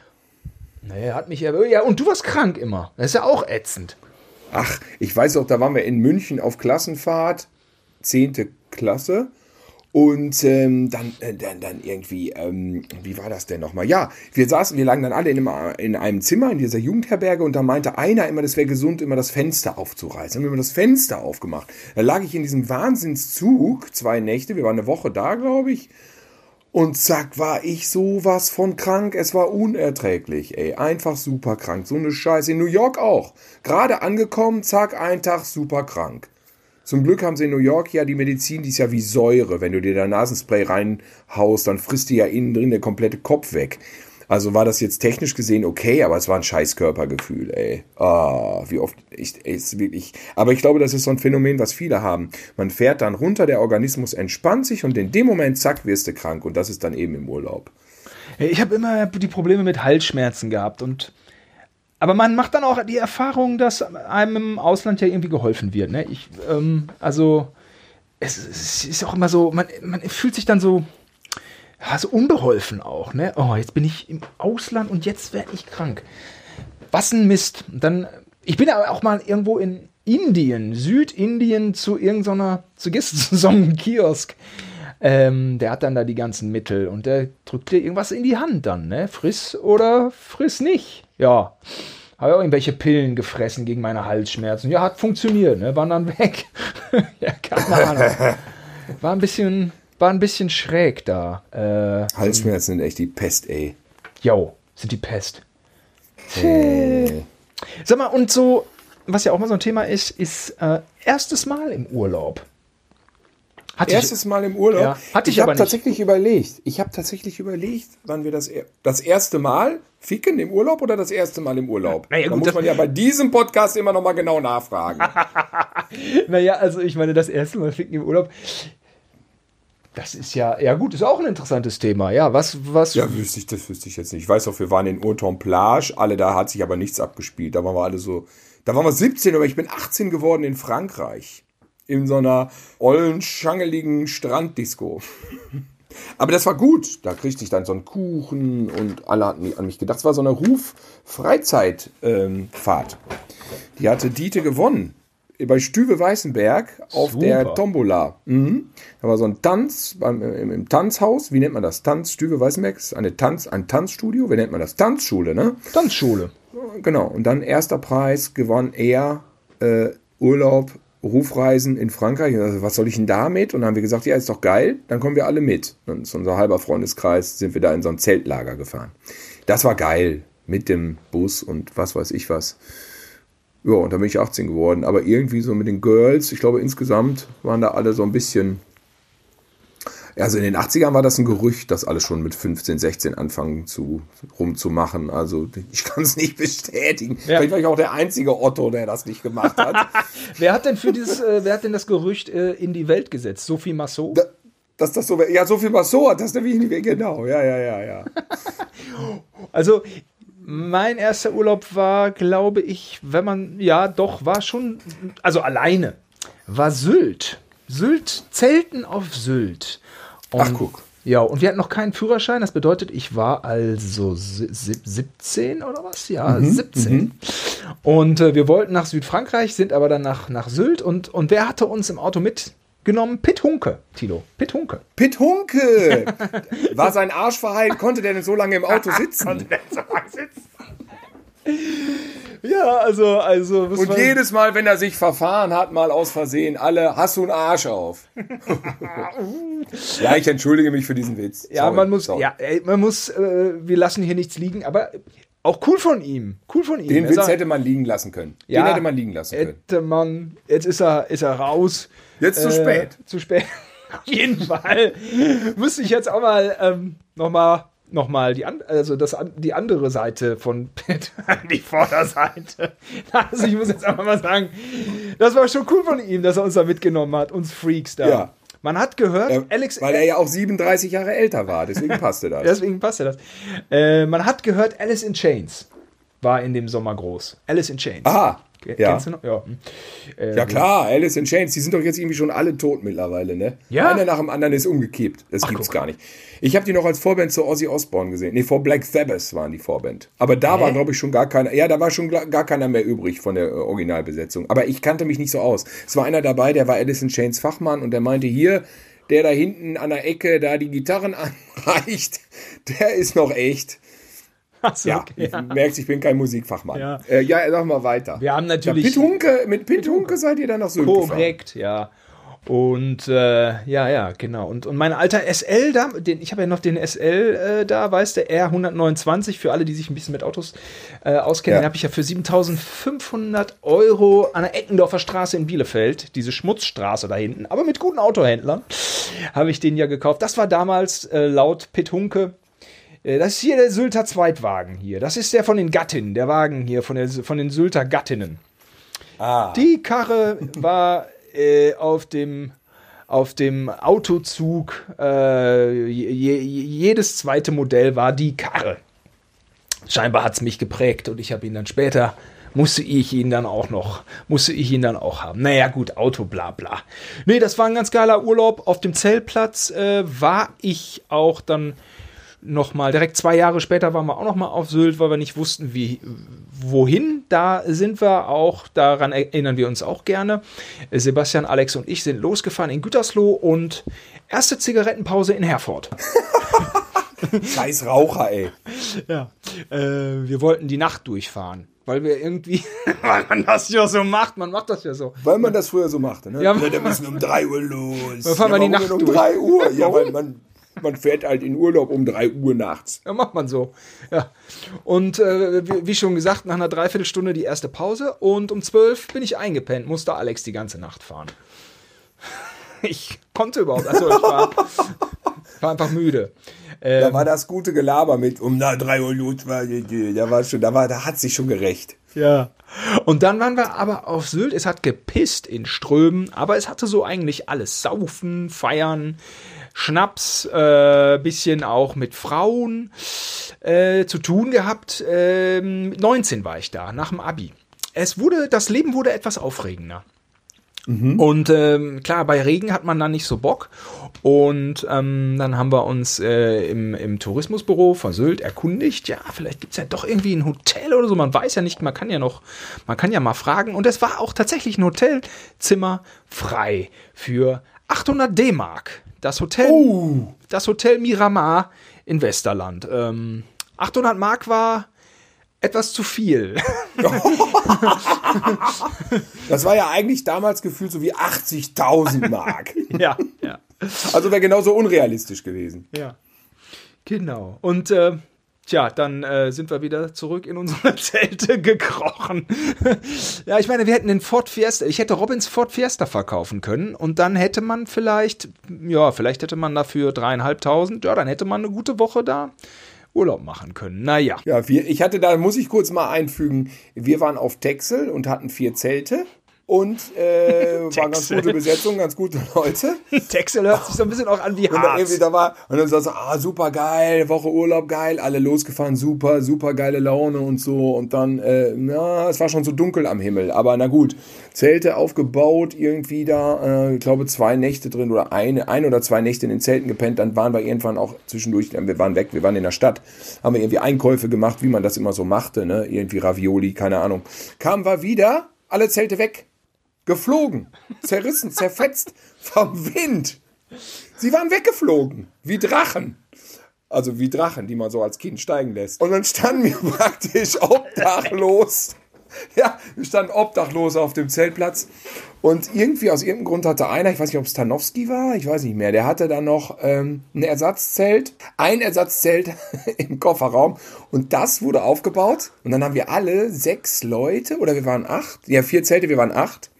Naja, hat mich ja. Ja, und du warst krank immer. Das ist ja auch ätzend. Ach, ich weiß auch, da waren wir in München auf Klassenfahrt, 10. Klasse. Und ähm, dann, äh, dann, dann irgendwie, ähm, wie war das denn nochmal? Ja, wir saßen, wir lagen dann alle in einem, in einem Zimmer in dieser Jugendherberge und da meinte einer immer, das wäre gesund, immer das Fenster aufzureißen. Dann haben wir das Fenster aufgemacht. Da lag ich in diesem Wahnsinnszug, zwei Nächte, wir waren eine Woche da, glaube ich. Und zack, war ich sowas von krank. Es war unerträglich, ey. Einfach super krank. So eine Scheiße. In New York auch. Gerade angekommen, zack, ein Tag super krank. Zum Glück haben sie in New York ja die Medizin, die ist ja wie Säure. Wenn du dir da Nasenspray reinhaust, dann frisst die ja innen drin der komplette Kopf weg. Also war das jetzt technisch gesehen okay, aber es war ein scheiß Körpergefühl, ey. Ah, wie oft, ich, ist wirklich, aber ich glaube, das ist so ein Phänomen, was viele haben. Man fährt dann runter, der Organismus entspannt sich und in dem Moment, zack, wirst du krank und das ist dann eben im Urlaub. Ich habe immer die Probleme mit Halsschmerzen gehabt und aber man macht dann auch die Erfahrung, dass einem im Ausland ja irgendwie geholfen wird. Ne? Ich, ähm, also, es, es, ist auch immer so, man, man fühlt sich dann so, ja, so unbeholfen auch. Ne? Oh, jetzt bin ich im Ausland und jetzt werde ich krank. Was ein Mist. dann, ich bin aber auch mal irgendwo in Indien, Südindien, zu irgendeiner, zu einem Kiosk. Ähm, der hat dann da die ganzen Mittel und der drückt dir irgendwas in die Hand dann, ne? Friss oder friss nicht ja, habe auch irgendwelche Pillen gefressen gegen meine Halsschmerzen. Ja, hat funktioniert, ne? Waren dann weg. ja, keine Ahnung. War ein bisschen, war ein bisschen schräg da. Äh, Halsschmerzen sind echt die Pest, ey. Jo, sind die Pest. Hey. Sag mal, und so, was ja auch mal so ein Thema ist, ist äh, erstes Mal im Urlaub. Hatte Erstes ich, Mal im Urlaub. Ja, hatte ich, ich habe tatsächlich überlegt. Ich habe tatsächlich überlegt, wann wir das das erste Mal ficken im Urlaub oder das erste Mal im Urlaub. Naja, da gut, muss man ja bei diesem Podcast immer noch mal genau nachfragen. naja, also ich meine, das erste Mal ficken im Urlaub. Das ist ja, ja gut, ist auch ein interessantes Thema. Ja, was, was? Ja, wüsste ich, das wüsste ich jetzt nicht. Ich weiß auch, wir waren in Urton Plage, alle da hat sich aber nichts abgespielt. Da waren wir alle so, da waren wir 17, aber ich bin 18 geworden in Frankreich in so einer ollen, schangeligen Stranddisco. Aber das war gut. Da kriegte ich dann so einen Kuchen und alle hatten an mich gedacht. Es war so eine Ruf-Freizeitfahrt. Ähm, Die hatte Diete gewonnen. Bei Stüwe Weißenberg auf Super. der Tombola. Mhm. Da war so ein Tanz beim, im, im, Tanzhaus. Wie nennt man das? Tanz, Stüwe Weißenberg ist eine Tanz, ein Tanzstudio. Wie nennt man das? Tanzschule, ne? Tanzschule. Genau. Und dann erster Preis gewann er äh, Urlaub Rufreisen in Frankreich. Also, was soll ich denn damit? Und dann haben wir gesagt, ja, ist doch geil, dann kommen wir alle mit. Und zu unser halber Freundeskreis sind wir da in so ein Zeltlager gefahren. Das war geil, mit dem Bus und was weiß ich was. Ja, und dann bin ich 18 geworden. Aber irgendwie so mit den Girls, ich glaube insgesamt waren da alle so ein bisschen also in den 80ern war das ein Gerücht, dass alle schon mit 15, 16 anfangen zu, rumzumachen. Also ich kann es nicht bestätigen. Ja. Vielleicht war ich auch der einzige Otto, der das nicht gemacht hat. wer hat denn für dieses, äh, wer hat denn das Gerücht äh, in die Welt gesetzt? Sophie Massot? Da, dass das so Ja, Sophie Massot hat das nämlich nicht genau. Ja, ja, ja, ja. also mein erster Urlaub war, glaube ich, wenn man, ja, doch, war schon, also alleine, war Sylt. Sylt, Zelten auf Sylt. Und, Ach, guck. Ja, und wir hatten noch keinen Führerschein. Das bedeutet, ich war also 17 oder was? Ja, mhm, 17. Mhm. Und äh, wir wollten nach Südfrankreich, sind aber dann nach, nach Sylt. Und, und wer hatte uns im Auto mitgenommen? Pitt Hunke, Tilo. Pitt Hunke. Pitt Hunke! War sein Arsch verheilt? Konnte der denn so lange im Auto sitzen? Konnte der so lange sitzen? Ja, also, also. Und jedes Mal, wenn er sich verfahren hat, mal aus Versehen, alle, hast du einen Arsch auf. ja, ich entschuldige mich für diesen Witz. Ja, sorry, man muss, sorry. ja, man muss, äh, wir lassen hier nichts liegen, aber auch cool von ihm. Cool von ihm. Den Witz hätte man liegen lassen können. Ja, Den hätte man liegen lassen können. Hätte man, jetzt ist er, ist er raus. Jetzt äh, zu spät. Zu spät. Auf jeden Fall. Müsste ich jetzt auch mal ähm, nochmal nochmal die, also das, die andere Seite von Pitt, die Vorderseite. Also ich muss jetzt einfach mal sagen, das war schon cool von ihm, dass er uns da mitgenommen hat, uns Freaks da. Ja. Man hat gehört, äh, Alex. Weil er ja auch 37 Jahre älter war, deswegen passte das. deswegen passte das. Äh, man hat gehört, Alice in Chains war in dem Sommer groß. Alice in Chains. Aha. Ja. Kennst du noch? Ja. Hm. Äh, ja klar, Alice in Chains, die sind doch jetzt irgendwie schon alle tot mittlerweile, ne? Ja. Einer nach dem anderen ist umgekippt. Das Ach, gibt's guck. gar nicht. Ich habe die noch als Vorband zu Ozzy Osbourne gesehen. Nee, vor Black Sabbath waren die Vorband. Aber da Hä? war, glaube ich, schon gar keiner. Ja, da war schon gar keiner mehr übrig von der äh, Originalbesetzung. Aber ich kannte mich nicht so aus. Es war einer dabei, der war Alice in Chains Fachmann und der meinte hier, der da hinten an der Ecke da die Gitarren anreicht, der ist noch echt. Achso, Ja, okay, ja. merkst, ich bin kein Musikfachmann. Ja. Ja, äh, ja sag mal weiter. Wir haben Ja, natürlich Pitt Hunke, mit Pitt Hunke seid ihr dann nach Sylt gefahren. korrekt, ja. Und äh, ja, ja, genau. Und, und mein alter SL da, den, ich habe ja noch den SL äh, da, weißt du, R129, für alle, die sich ein bisschen mit Autos äh, auskennen, Ja. den habe ich ja für 7500 Euro an der Eckendorfer Straße in Bielefeld, diese Schmutzstraße da hinten, aber mit guten Autohändlern, habe ich den ja gekauft. Das war damals äh, laut Pitt Hunke das ist hier der Sylter Zweitwagen hier. Das ist der von den Gattinnen, der Wagen hier von, der, von den Sylter Gattinnen. Ah. Die Karre war äh, auf dem auf dem Autozug, äh, je, je, jedes zweite Modell war die Karre. Scheinbar hat es mich geprägt und ich habe ihn dann später, musste ich ihn dann auch noch, musste ich ihn dann auch haben. Naja, gut, Auto, bla bla. Nee, das war ein ganz geiler Urlaub. Auf dem Zeltplatz äh, war ich auch dann noch mal direkt zwei Jahre später waren wir auch noch mal auf Sylt, weil wir nicht wussten, wie wohin. Da sind wir auch, daran erinnern wir uns auch gerne. Sebastian, Alex und ich sind losgefahren in Gütersloh und erste Zigarettenpause in Herford. Scheiß Raucher, ey. Ja. Äh, wir wollten die Nacht durchfahren, weil wir irgendwie, weil man das ja so macht, man macht das ja so. Weil man das früher so machte, ne? Ja. da müssen wir um 3 Uhr los. Dann fahren wir die Nacht denn um durch. 3 Uhr. Ja, weil man, man fährt halt in Urlaub um 3 Uhr nachts. Ja, macht man so. Ja. Und äh, wie, wie schon gesagt, nach einer Dreiviertelstunde die erste Pause und um zwölf bin ich eingepennt, musste Alex die ganze Nacht fahren. Ich konnte überhaupt, also ich war, war einfach müde. Da Ähm, war das gute Gelaber mit um na, 3 Uhr. War, da war schon, da war, da hat sich schon gerecht. Ja. Und dann waren wir aber auf Sylt. Es hat gepisst in Strömen, aber es hatte so eigentlich alles. Saufen, feiern, Schnaps, äh, bisschen auch mit Frauen äh, zu tun gehabt. Ähm, mit 19 war ich da, nach dem Abi. Es wurde, das Leben wurde etwas aufregender. Und ähm, klar, bei Regen hat man dann nicht so Bock. Und ähm, dann haben wir uns äh, im, im Tourismusbüro von Sylt erkundigt. Ja, vielleicht gibt's ja doch irgendwie ein Hotel oder so. Man weiß ja nicht, man kann ja noch, man kann ja mal fragen. Und es war auch tatsächlich ein Hotelzimmer frei für 800 D-Mark. Das Hotel, Oh. das Hotel Miramar in Westerland. Ähm, 800 Mark war etwas zu viel. Das war ja eigentlich damals gefühlt so wie 80.000 Mark. ja, ja. Also wäre genauso unrealistisch gewesen. Ja. Genau. Und äh, tja, dann äh, sind wir wieder zurück in unsere Zelte gekrochen. ja, ich meine, wir hätten den Ford Fiesta, ich hätte Robins Ford Fiesta verkaufen können und dann hätte man vielleicht, ja, vielleicht hätte man dafür dreieinhalbtausend, ja, dann hätte man eine gute Woche da Urlaub machen können. Naja. Ja, wir, ich hatte da, muss ich kurz mal einfügen, wir waren auf Texel und hatten vier Zelte. Und äh, war ganz gute Besetzung, ganz gute Leute. Texel hört sich so ein bisschen auch an wie Und dann irgendwie Harz. da war, und dann sagst du, ah, super geil, Woche Urlaub geil, alle losgefahren, super, super geile Laune und so. Und dann, äh, ja, es war schon so dunkel am Himmel. Aber na gut, Zelte aufgebaut, irgendwie da, äh, ich glaube, zwei Nächte drin oder eine, ein oder zwei Nächte in den Zelten gepennt. Dann waren wir irgendwann auch zwischendurch, äh, wir waren weg, wir waren in der Stadt, haben wir irgendwie Einkäufe gemacht, wie man das immer so machte, ne? Irgendwie Ravioli, keine Ahnung. Kamen wir wieder, alle Zelte weg. Geflogen, zerrissen, zerfetzt vom Wind. Sie waren weggeflogen, wie Drachen. Also wie Drachen, die man so als Kind steigen lässt. Und dann standen wir praktisch obdachlos. Ja, wir standen obdachlos auf dem Zeltplatz. Und irgendwie aus irgendeinem Grund hatte einer, ich weiß nicht, ob es Tanowski war, ich weiß nicht mehr, der hatte dann noch ähm, ein Ersatzzelt, ein Ersatzzelt im Kofferraum. Und das wurde aufgebaut. Und dann haben wir alle sechs Leute, oder wir waren acht, ja, vier Zelte, wir waren acht.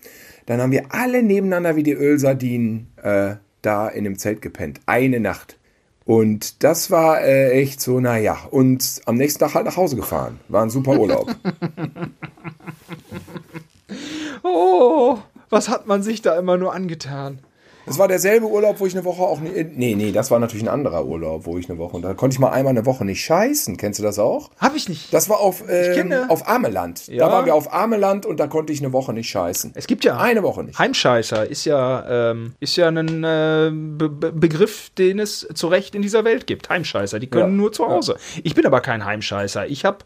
Dann haben wir alle nebeneinander wie die Ölsardinen äh, da in dem Zelt gepennt. Eine Nacht. Und das war äh, echt so, naja. Und am nächsten Tag halt nach Hause gefahren. War ein super Urlaub. Oh, was hat man sich da immer nur angetan? Das war derselbe Urlaub, wo ich eine Woche auch nicht. Nee, nee, das war natürlich ein anderer Urlaub, wo ich eine Woche. Und da konnte ich mal einmal eine Woche nicht scheißen. Kennst du das auch? Hab ich nicht. Das war auf, ähm, auf Ameland. Ja. Da waren wir auf Ameland und da konnte ich eine Woche nicht scheißen. Es gibt ja Eine Woche nicht. Heimscheißer ist ja, ähm, ist ja ein äh, Be Be Begriff, den es zu Recht in dieser Welt gibt. Heimscheißer, die können Ja, nur zu Hause. Ich bin aber kein Heimscheißer. Ich habe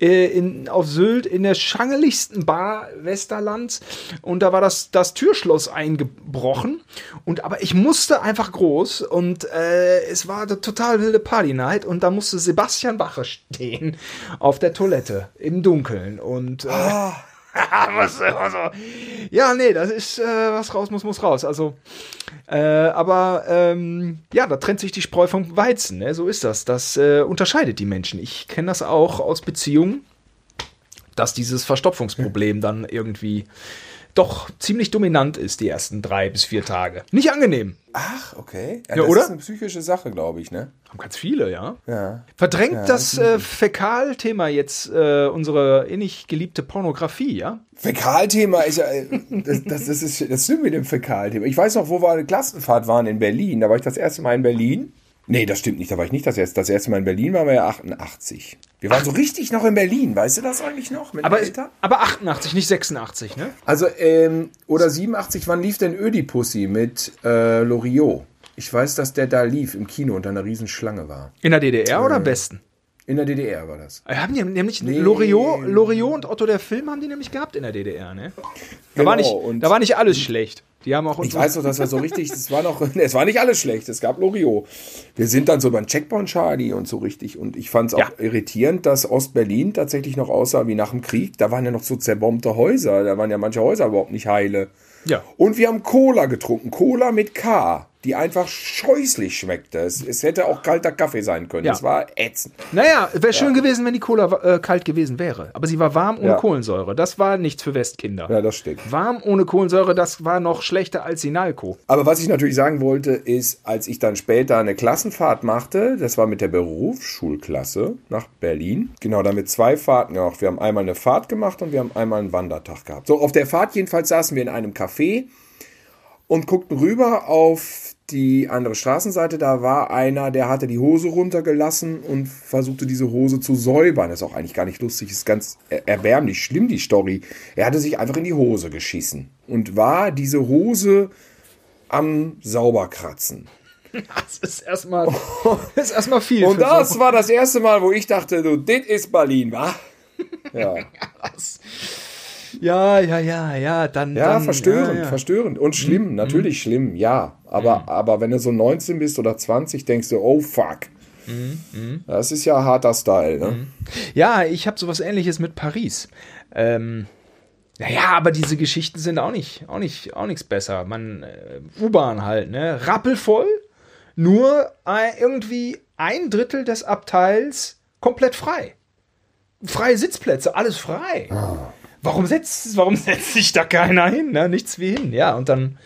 äh, in, auf Sylt in der schangeligsten Bar Westerlands und da war das, das Türschloss eingebrochen Und aber ich musste einfach groß und äh, es war eine total wilde Party-Night und da musste Sebastian Bache stehen auf der Toilette im Dunkeln und äh, was, also, ja, nee, das ist, äh, was raus muss, muss raus. Also, äh, aber ähm, ja, da trennt sich die Spreu vom Weizen, ne? so ist das. Das äh, unterscheidet die Menschen. Ich kenne das auch aus Beziehungen, dass dieses Verstopfungsproblem dann irgendwie doch ziemlich dominant ist, die ersten drei bis vier Tage. Nicht angenehm. Ach, okay. Ja, das oder? ist eine psychische Sache, glaube ich, ne? Haben ganz viele, ja. Ja. Verdrängt Ja, das äh, Fäkalthema jetzt äh, unsere innig geliebte Pornografie, ja? Fäkalthema ist ja, äh, das, das, das ist das stimmt mit dem Fäkalthema. Ich weiß noch, wo wir eine Klassenfahrt waren in Berlin. Da war ich das erste Mal in Berlin. Nee, das stimmt nicht. Da war ich nicht das erste. Das erste Mal in Berlin waren wir ja 88. Wir waren so richtig noch in Berlin. Weißt du das eigentlich noch? Aber, Eltern? aber 88, nicht 86, ne? Also, ähm, oder 87, wann lief denn Ödipussy mit äh, Loriot? Ich weiß, dass der da lief im Kino und da eine Riesenschlange war. In der DDR oder am besten? In der DDR war das. Äh, Haben die nämlich Loriot, Loriot und Otto der Film haben die nämlich gehabt in der DDR, ne? Da, Genau, war, nicht, da war nicht alles schlecht. Die haben auch Ich weiß noch, dass wir so richtig, es war noch, es war nicht alles schlecht, es gab Loriot. Wir sind dann so beim Checkpoint Charlie und so richtig und ich fand es auch Ja. irritierend, dass Ostberlin tatsächlich noch aussah wie nach dem Krieg. Da waren ja noch so zerbombte Häuser, da waren ja manche Häuser überhaupt nicht heile. Ja. Und wir haben Cola getrunken, Cola mit K, die einfach scheußlich schmeckte. Es, es hätte auch kalter Kaffee sein können. Ja. Es war ätzend. Naja, wäre schön gewesen, wenn die Cola äh, kalt gewesen wäre. Aber sie war warm ohne Ja. Kohlensäure. Das war nichts für Westkinder. Ja, das stimmt. Warm ohne Kohlensäure, das war noch schlechter als Sinalco. Aber was ich natürlich sagen wollte, ist, als ich dann später eine Klassenfahrt machte, das war mit der Berufsschulklasse nach Berlin. Genau, da haben wir zwei Fahrten gemacht. Wir haben einmal eine Fahrt gemacht und wir haben einmal einen Wandertag gehabt. So, auf der Fahrt jedenfalls saßen wir in einem Café und guckten rüber auf die andere Straßenseite. Da war einer, der hatte die Hose runtergelassen und versuchte diese Hose zu säubern. ist auch eigentlich gar nicht lustig, ist ganz er- erbärmlich schlimm, die Story. Er hatte sich einfach in die Hose geschissen und war diese Hose am Sauberkratzen. Das ist erstmal, das ist erstmal viel. Und das so- war das erste Mal, wo ich dachte, du, das ist Berlin, wa? Ja, Ja, ja, ja, ja, dann. ja dann, verstörend, ja, ja. verstörend und schlimm, natürlich schlimm, ja. Aber, aber wenn du so 19 bist oder 20, denkst du, oh fuck. Das ist ja harter Style, ne? Ja, ich habe sowas ähnliches mit Paris. Ähm, naja, aber diese Geschichten sind auch nicht, auch nicht, auch nichts besser. Man, äh, U-Bahn halt, ne? Rappelvoll, nur äh, irgendwie ein Drittel des Abteils komplett frei. Freie Sitzplätze, alles frei. Warum setzt, warum setzt sich da keiner hin? Ne? Nichts wie hin. Ja, und dann,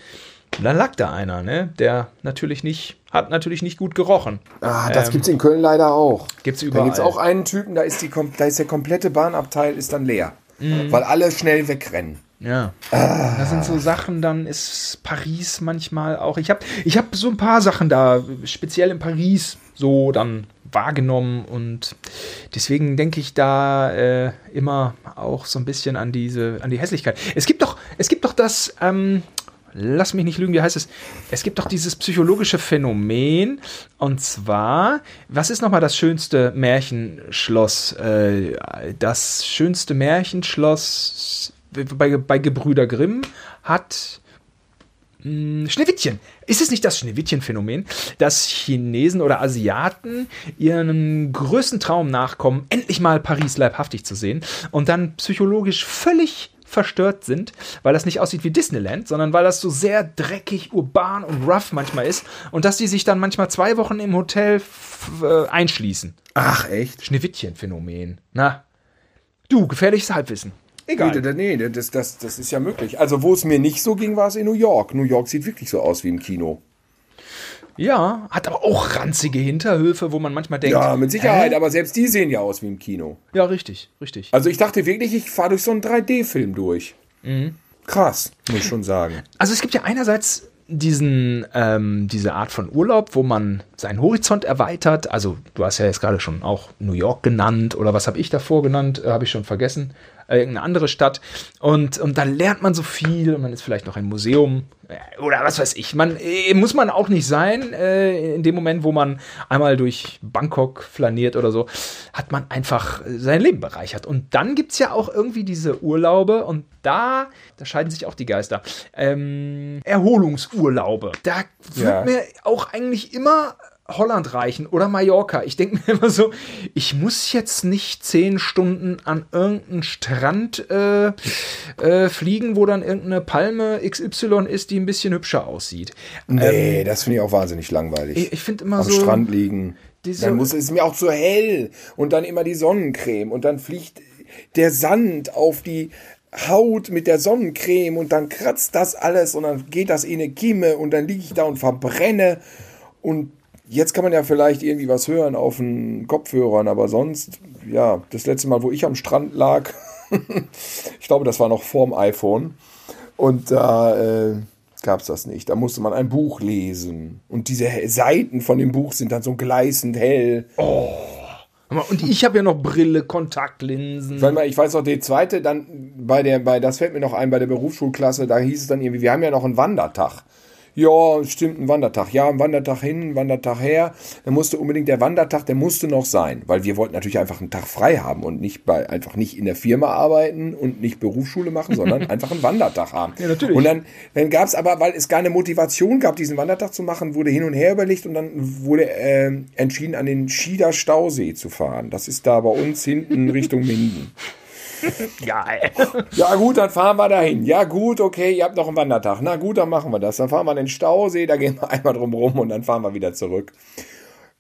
dann lag da einer, ne? Der natürlich nicht, hat natürlich nicht gut gerochen. Ah, das gibt's in Köln leider auch. Gibt's Da überall. gibt's auch einen Typen, da ist, die, da ist der komplette Bahnabteil ist dann leer. Weil alle schnell wegrennen. Ja. Das sind so Sachen, dann ist Paris manchmal auch. Ich habe ich hab so ein paar Sachen da, speziell in Paris, so dann wahrgenommen und deswegen denke ich da äh, immer auch so ein bisschen an diese, an die Hässlichkeit. Es gibt doch, es gibt doch das, ähm, lass mich nicht lügen, wie heißt es? Es gibt doch dieses psychologische Phänomen und zwar, was ist nochmal das schönste Märchenschloss? Äh, das schönste Märchenschloss bei, bei Gebrüder Grimm hat mh, Schneewittchen. Ist es nicht das Schneewittchen-Phänomen, dass Chinesen oder Asiaten ihren größten Traum nachkommen, endlich mal Paris leibhaftig zu sehen und dann psychologisch völlig verstört sind, weil das nicht aussieht wie Disneyland, sondern weil das so sehr dreckig, urban und rough manchmal ist und dass die sich dann manchmal zwei Wochen im Hotel äh, einschließen. Ach, echt? Schneewittchen-Phänomen. Na, du, gefährliches Halbwissen. Egal. Nee, nee, das, das, das ist ja möglich. Also, wo es mir nicht so ging, war es in New York. New York sieht wirklich so aus wie im Kino. Ja, hat aber auch ranzige Hinterhöfe, wo man manchmal denkt. Ja, mit Sicherheit, hä? aber selbst die sehen ja aus wie im Kino. Ja, richtig, richtig. Also, ich dachte wirklich, ich fahre durch so einen 3D-Film durch. Krass, muss ich schon sagen. Also es gibt ja einerseits diesen, ähm, diese Art von Urlaub, wo man seinen Horizont erweitert. Also du hast ja jetzt gerade schon auch New York genannt oder was habe ich davor genannt, äh, habe ich schon vergessen. Äh, irgendeine andere Stadt. Und, und dann lernt man so viel und man ist vielleicht noch im Museum äh, oder was weiß ich. Man äh, muss man auch nicht sein. Äh, in dem Moment, wo man einmal durch Bangkok flaniert oder so, hat man einfach sein Leben bereichert. Und dann gibt es ja auch irgendwie diese Urlaube und da, da scheiden sich auch die Geister. Ähm, Erholungsurlaube. Da wird Ja. mir auch eigentlich immer Holland reichen oder Mallorca. Ich denke mir immer so, ich muss jetzt nicht zehn Stunden an irgendeinen Strand äh, äh, fliegen, wo dann irgendeine Palme XY ist, die ein bisschen hübscher aussieht. Nee, das finde ich auch wahnsinnig langweilig. Ich, ich finde immer Am so. Strand liegen. Dann muss es mir auch zu hell und dann immer die Sonnencreme und dann fliegt der Sand auf die Haut mit der Sonnencreme und dann kratzt das alles und dann geht das in eine Kimme und dann liege ich da und verbrenne und jetzt kann man ja vielleicht irgendwie was hören auf den Kopfhörern, aber sonst, ja, das letzte Mal, wo ich am Strand lag, ich glaube, das war noch vorm iPhone und da äh, gab es das nicht. Da musste man ein Buch lesen. Und diese Seiten von dem Buch sind dann so gleißend hell. Und ich habe ja noch Brille, Kontaktlinsen. Sag mal, ich weiß noch, die zweite, dann bei der, bei, das fällt mir noch ein, bei der Berufsschulklasse, da hieß es dann irgendwie, wir haben ja noch einen Wandertag. Ja, stimmt, ein Wandertag. Ja, ein Wandertag hin, ein Wandertag her. Dann musste unbedingt der Wandertag, der musste noch sein, weil wir wollten natürlich einfach einen Tag frei haben und nicht bei, einfach nicht in der Firma arbeiten und nicht Berufsschule machen, sondern einfach einen Wandertag haben. Ja, natürlich. Und dann, dann gab es aber, weil es gar eine Motivation gab, diesen Wandertag zu machen, wurde hin und her überlegt und dann wurde äh, entschieden, an den Schieder Stausee zu fahren. Das ist da bei uns hinten Richtung Minden. Geil. Ja gut, dann fahren wir dahin. Ja gut, okay, ihr habt noch einen Wandertag. Na gut, dann machen wir das. Dann fahren wir an den Stausee, da gehen wir einmal drum rum und dann fahren wir wieder zurück.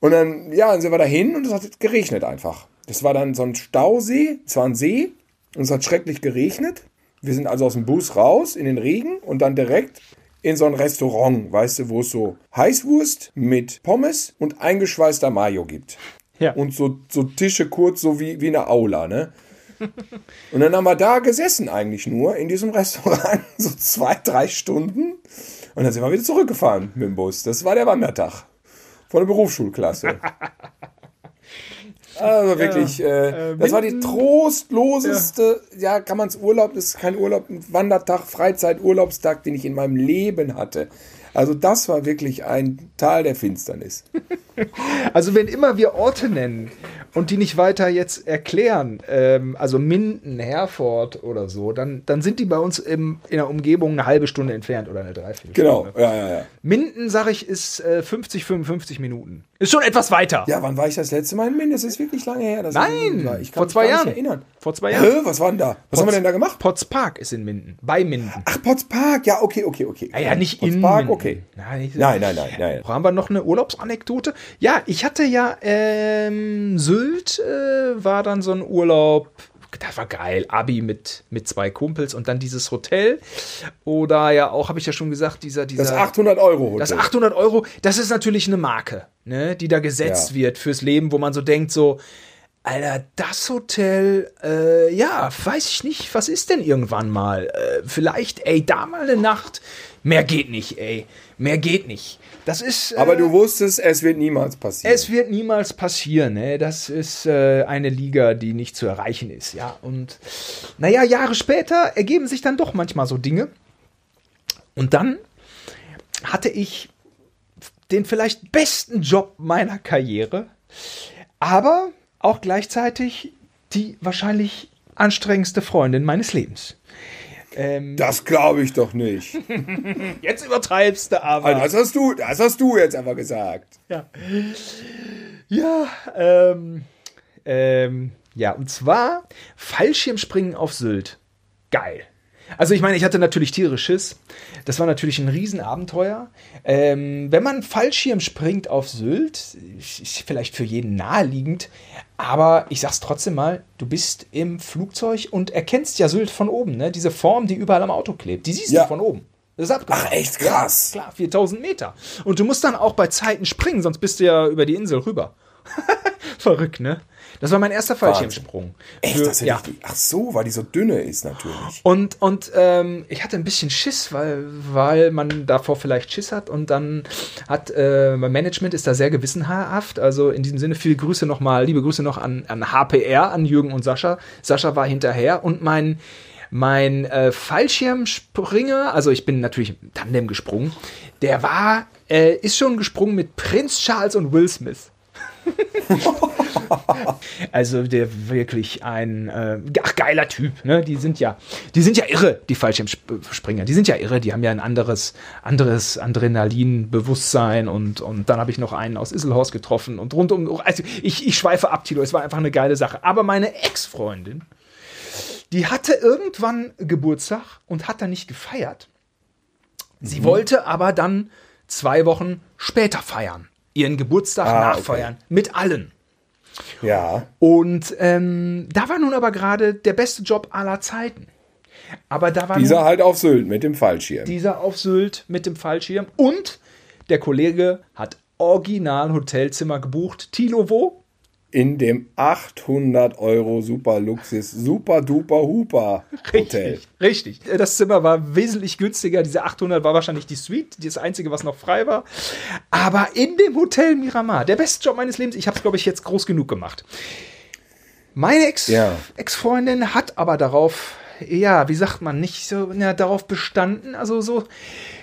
Und dann, ja, dann sind wir dahin und es hat geregnet einfach. Das war dann so ein Stausee, es war ein See und es hat schrecklich geregnet. Wir sind also aus dem Bus raus in den Regen und dann direkt in so ein Restaurant, weißt du, wo es so Heißwurst mit Pommes und eingeschweißter Mayo gibt. Ja. Und so, so Tische kurz, so wie, wie eine Aula, ne? Und dann haben wir da gesessen eigentlich nur in diesem Restaurant, so zwei, drei Stunden. Und dann sind wir wieder zurückgefahren mit dem Bus. Das war der Wandertag von der Berufsschulklasse. Also wirklich, äh, das war die trostloseste, ja, kann man es Urlaub, das ist kein Urlaub, ein Wandertag, Freizeit, Urlaubstag, den ich in meinem Leben hatte. Also das war wirklich ein Tal der Finsternis. Also wenn immer wir Orte nennen und die nicht weiter jetzt erklären, ähm, also Minden, Herford oder so, dann, dann sind die bei uns im, in der Umgebung eine halbe Stunde entfernt oder eine Dreiviertelstunde. Genau, ja, ja, ja. Minden, sag ich, ist äh, 50, 55 Minuten. Ist schon etwas weiter. Ja, wann war ich das letzte Mal in Minden? Das ist wirklich lange her. Nein, ich kann vor mich zwei gar Jahren. Nicht erinnern. Vor zwei Jahren. Hä, was war denn da? Was haben wir denn da gemacht? Potts Park ist in Minden. Bei Minden. Ach, Potts Park. Ja, okay, okay, okay. Ja, ja, nicht Potts in Park, Minden. okay. Nein, Nein, nein, nein, nein. Haben wir noch eine Urlaubsanekdote? Ja, ich hatte ja ähm, Sylt äh, war dann so ein Urlaub. Das war geil. Abi mit, mit zwei Kumpels und dann dieses Hotel. Oder ja auch, habe ich ja schon gesagt, dieser. dieser Das 800 Euro Hotel. das 800 Euro, das ist natürlich eine Marke, ne, die da gesetzt Ja. wird fürs Leben, wo man so denkt, so, Alter, das Hotel, äh, ja, weiß ich nicht, was ist denn irgendwann mal? Äh, vielleicht, ey, da mal eine Nacht. Mehr geht nicht, ey. Mehr geht nicht. Das ist. Äh, Aber du wusstest, es wird niemals passieren. es wird niemals passieren, ne? Das ist äh, eine Liga, die nicht zu erreichen ist, ja. Und naja, Jahre später ergeben sich dann doch manchmal so Dinge. Und dann hatte ich den vielleicht besten Job meiner Karriere, aber auch gleichzeitig die wahrscheinlich anstrengendste Freundin meines Lebens. Ähm, das glaube ich doch nicht. jetzt übertreibst du aber. Also, das hast du, das hast du jetzt aber gesagt. Ja. Ja, ähm, ähm, ja, und zwar Fallschirmspringen auf Sylt. Geil. Also ich meine, ich hatte natürlich tierisch Schiss. Das war natürlich ein Riesenabenteuer. Ähm, wenn man Fallschirm springt auf Sylt, ist vielleicht für jeden naheliegend, aber ich sag's trotzdem mal, du bist im Flugzeug und erkennst ja Sylt von oben, ne? Diese Form, die überall am Auto klebt, die siehst Ja. du von oben. Das ist abgefahren. Ach, echt krass. Ja, klar, 4000 Meter. Und du musst dann auch bei Zeiten springen, sonst bist du ja über die Insel rüber. Verrückt, ne? Das war mein erster Fallschirmsprung. Echt? Für- ja. ich, ach so, weil die so dünne ist natürlich. Und, und ähm, ich hatte ein bisschen Schiss, weil, weil man davor vielleicht Schiss hat. Und dann hat äh, mein Management ist da sehr gewissenhaft. Also in diesem Sinne viele Grüße nochmal, liebe Grüße noch an, an HPR, an Jürgen und Sascha. Sascha war hinterher und mein, mein äh, Fallschirmspringer, also ich bin natürlich im Tandem gesprungen, der war, äh, ist schon gesprungen mit Prinz Charles und Will Smith. Also der wirklich ein äh, ach, geiler Typ, ne? Die sind ja, die sind ja irre, die Fallschirmspringer. Die sind ja irre, die haben ja ein anderes, anderes Adrenalinbewusstsein und, und dann habe ich noch einen aus Isselhorst getroffen und rundum. Also ich, ich schweife ab, Tilo, es war einfach eine geile Sache. Aber meine Ex-Freundin, die hatte irgendwann Geburtstag und hat dann nicht gefeiert. Sie wollte aber dann zwei Wochen später feiern. Ihren Geburtstag Ah, nachfeiern. Mit allen. Ja. Und ähm, da war nun aber gerade der beste Job aller Zeiten. Aber da war Dieser halt auf Sylt mit dem Fallschirm. dieser auf Sylt mit dem Fallschirm und der Kollege hat original Hotelzimmer gebucht. Tilo wo? In dem 800 Euro Super Luxus Super Duper Huper Hotel. Richtig, richtig. Das Zimmer war wesentlich günstiger. Diese 800 war wahrscheinlich die Suite, das einzige, was noch frei war. Aber in dem Hotel Miramar, der beste Job meines Lebens. Ich habe es, glaube ich, jetzt groß genug gemacht. Meine Ex- Ja. Ex-Freundin hat aber darauf, ja, wie sagt man, nicht so, ja, darauf bestanden. Also so,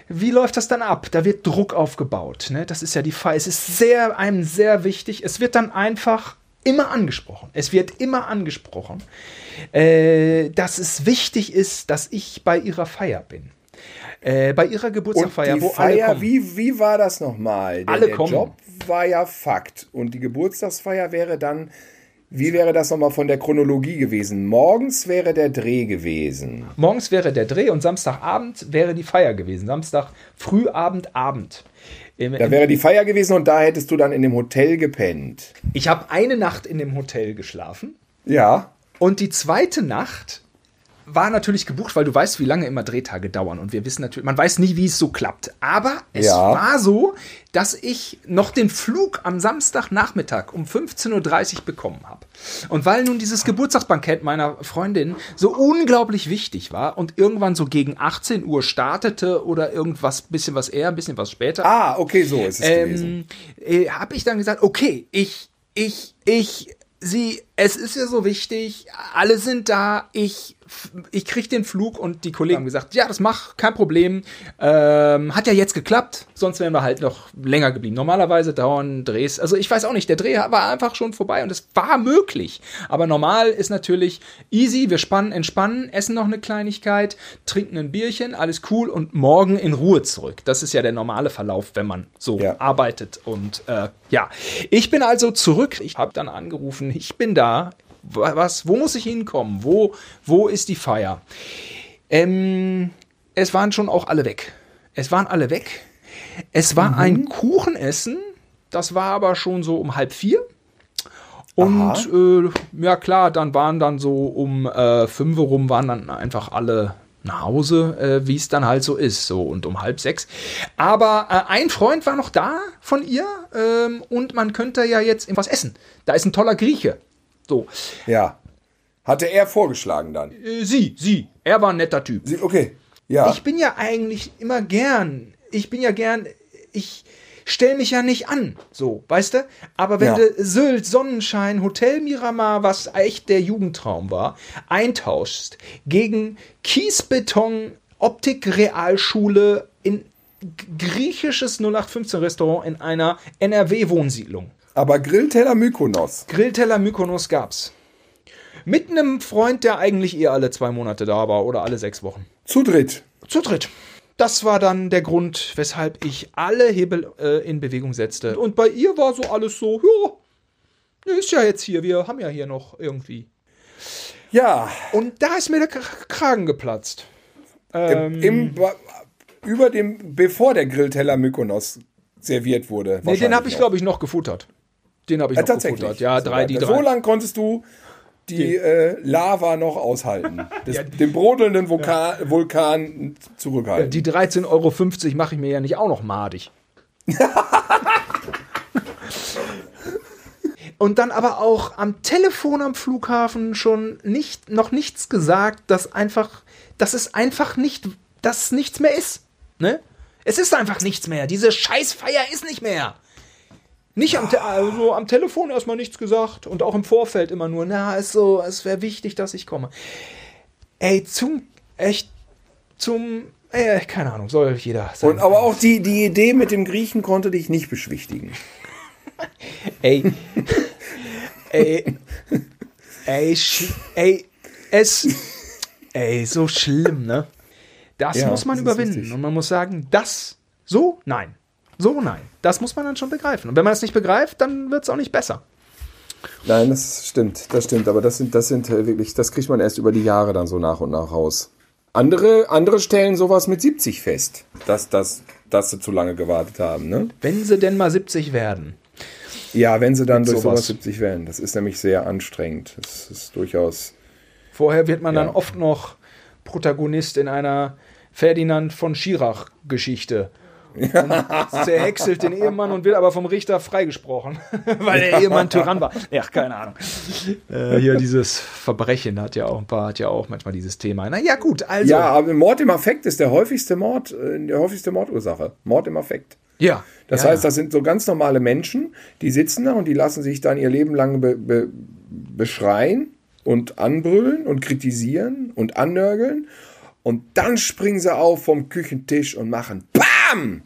wie läuft das dann ab? Da wird Druck aufgebaut. Ne? Das ist ja die Fall. Es ist sehr, einem sehr wichtig. Es wird dann einfach immer angesprochen. Es wird immer angesprochen, äh, dass es wichtig ist, dass ich bei ihrer Feier bin. Äh, bei ihrer die wo alle Feier, kommen. wie, wie war das nochmal? Der, Alle der kommen. Job war ja Fakt. Und die Geburtstagsfeier wäre dann, wie wäre das nochmal von der Chronologie gewesen? Morgens wäre der Dreh gewesen. Morgens wäre der Dreh und Samstagabend wäre die Feier gewesen. Samstag Frühabend, Abend. Im, Da wäre die Feier gewesen und da hättest du dann in dem Hotel gepennt. ich habe eine Nacht in dem Hotel geschlafen Ja. und die zweite Nacht war natürlich gebucht, weil du weißt, wie lange immer Drehtage dauern und wir wissen natürlich, man weiß nie, wie es so klappt. Aber es Ja. war so, dass ich noch den Flug am Samstagnachmittag um 15.30 Uhr bekommen habe. Und weil nun dieses Geburtstagsbankett meiner Freundin so unglaublich wichtig war und irgendwann so gegen 18 Uhr startete oder irgendwas, bisschen was eher, ein bisschen was später, Ah, okay, so ist es gewesen. ähm, äh, habe ich dann gesagt, okay, ich, ich, ich, sie, es ist ja so wichtig, alle sind da, ich, ich krieg den Flug und die Kollegen haben gesagt, ja, das mach, kein Problem, ähm, hat ja jetzt geklappt, sonst wären wir halt noch länger geblieben. Normalerweise dauern Drehs, also ich weiß auch nicht, der Dreh war einfach schon vorbei und es war möglich, aber normal ist natürlich easy, wir spannen, entspannen, essen noch eine Kleinigkeit, trinken ein Bierchen, alles cool und morgen in Ruhe zurück. Das ist ja der normale Verlauf, wenn man so Ja. arbeitet. Und äh, ja, ich bin also zurück. Ich habe dann angerufen, ich bin da. Wa- Was, wo muss ich hinkommen? Wo, wo ist die Feier? Ähm, es waren schon auch alle weg. Es waren alle weg. Es war ein Kuchenessen. Das war aber schon so um halb vier. Und äh, ja klar, dann waren dann so um äh, fünf rum waren dann einfach alle nach Hause, äh, wie es dann halt so ist, so und um halb sechs. Aber äh, ein Freund war noch da von ihr ähm, und man könnte ja jetzt irgendwas essen. Da ist ein toller Grieche. So, Ja. Hatte er vorgeschlagen dann. äh, sie, sie, er war ein netter Typ. Sie, okay. Ja. Ich bin ja eigentlich immer gern. Ich bin ja gern. Ich stell mich ja nicht an. So, weißt du? Aber wenn Ja. du Sylt, Sonnenschein, Hotel Miramar, was echt der Jugendtraum war, eintauschst gegen Kiesbeton, Optik-Realschule in griechisches 0815-Restaurant in einer NRW-Wohnsiedlung. Aber Grillteller Mykonos. Grillteller Mykonos gab's. Mit einem Freund, der eigentlich eher alle zwei Monate da war oder alle sechs Wochen. Zu dritt. Zu dritt. Das war dann der Grund, weshalb ich alle Hebel äh, in Bewegung setzte. Und bei ihr war so alles so, ja, ist ja jetzt hier, wir haben ja hier noch irgendwie. Ja. Und da ist mir der Kragen geplatzt. Im, im, über dem, bevor der Grillteller Mykonos serviert wurde. Nee, den habe ich, glaube ich, noch gefuttert. Den habe ich Ja, noch tatsächlich. gefuttert. Ja, So drei, weit. die So drei. lang konntest du die äh, Lava noch aushalten. Das, den brodelnden Vulkan, Vulkan zurückhalten. Die 13,50 Euro mache ich mir ja nicht auch noch madig. und dann aber auch am Telefon am Flughafen schon nicht, noch nichts gesagt, dass einfach, dass es einfach nicht, dass nichts mehr ist. Ne? Es ist einfach nichts mehr. Diese Scheißfeier ist nicht mehr. Nicht am, Te also am Telefon erstmal nichts gesagt und auch im Vorfeld immer nur, na, ist so, es wäre wichtig, dass ich komme. Ey, zum, echt, zum, äh, keine Ahnung, soll jeder sagen. Und aber auch die, die Idee mit dem Griechen konnte dich nicht beschwichtigen. ey, ey, ey, ey, es, ey, so schlimm, ne? Das ja, muss man überwinden und man muss sagen, das, so, nein. So nein. Das muss man dann schon begreifen. Und wenn man es nicht begreift, dann wird es auch nicht besser. Nein, das stimmt, das stimmt. Aber das sind, das sind äh, wirklich, das kriegt man erst über die Jahre dann so nach und nach raus. Andere, andere stellen sowas mit 70 fest, dass, dass, dass sie zu lange gewartet haben. Ne? Wenn sie denn mal 70 werden. Ja, wenn sie dann durch sowas. sowas 70 werden. Das ist nämlich sehr anstrengend. Das ist durchaus. Vorher wird man ja. dann oft noch Protagonist in einer Ferdinand von Schirach-Geschichte. Ja. zerhäckselt den Ehemann und wird aber vom Richter freigesprochen, weil der Ehemann Tyrann war. Ja, keine Ahnung. Äh, hier dieses Verbrechen hat ja auch ein paar, hat ja auch manchmal dieses Thema. Na ja, gut, also. Ja, aber Mord im Affekt ist der häufigste Mord, äh, die häufigste Mordursache. Mord im Affekt. Ja. Das ja, heißt, das sind so ganz normale Menschen, die sitzen da und die lassen sich dann ihr Leben lang be be beschreien und anbrüllen und kritisieren und annörgeln. Und dann springen sie auf vom Küchentisch und machen BAM!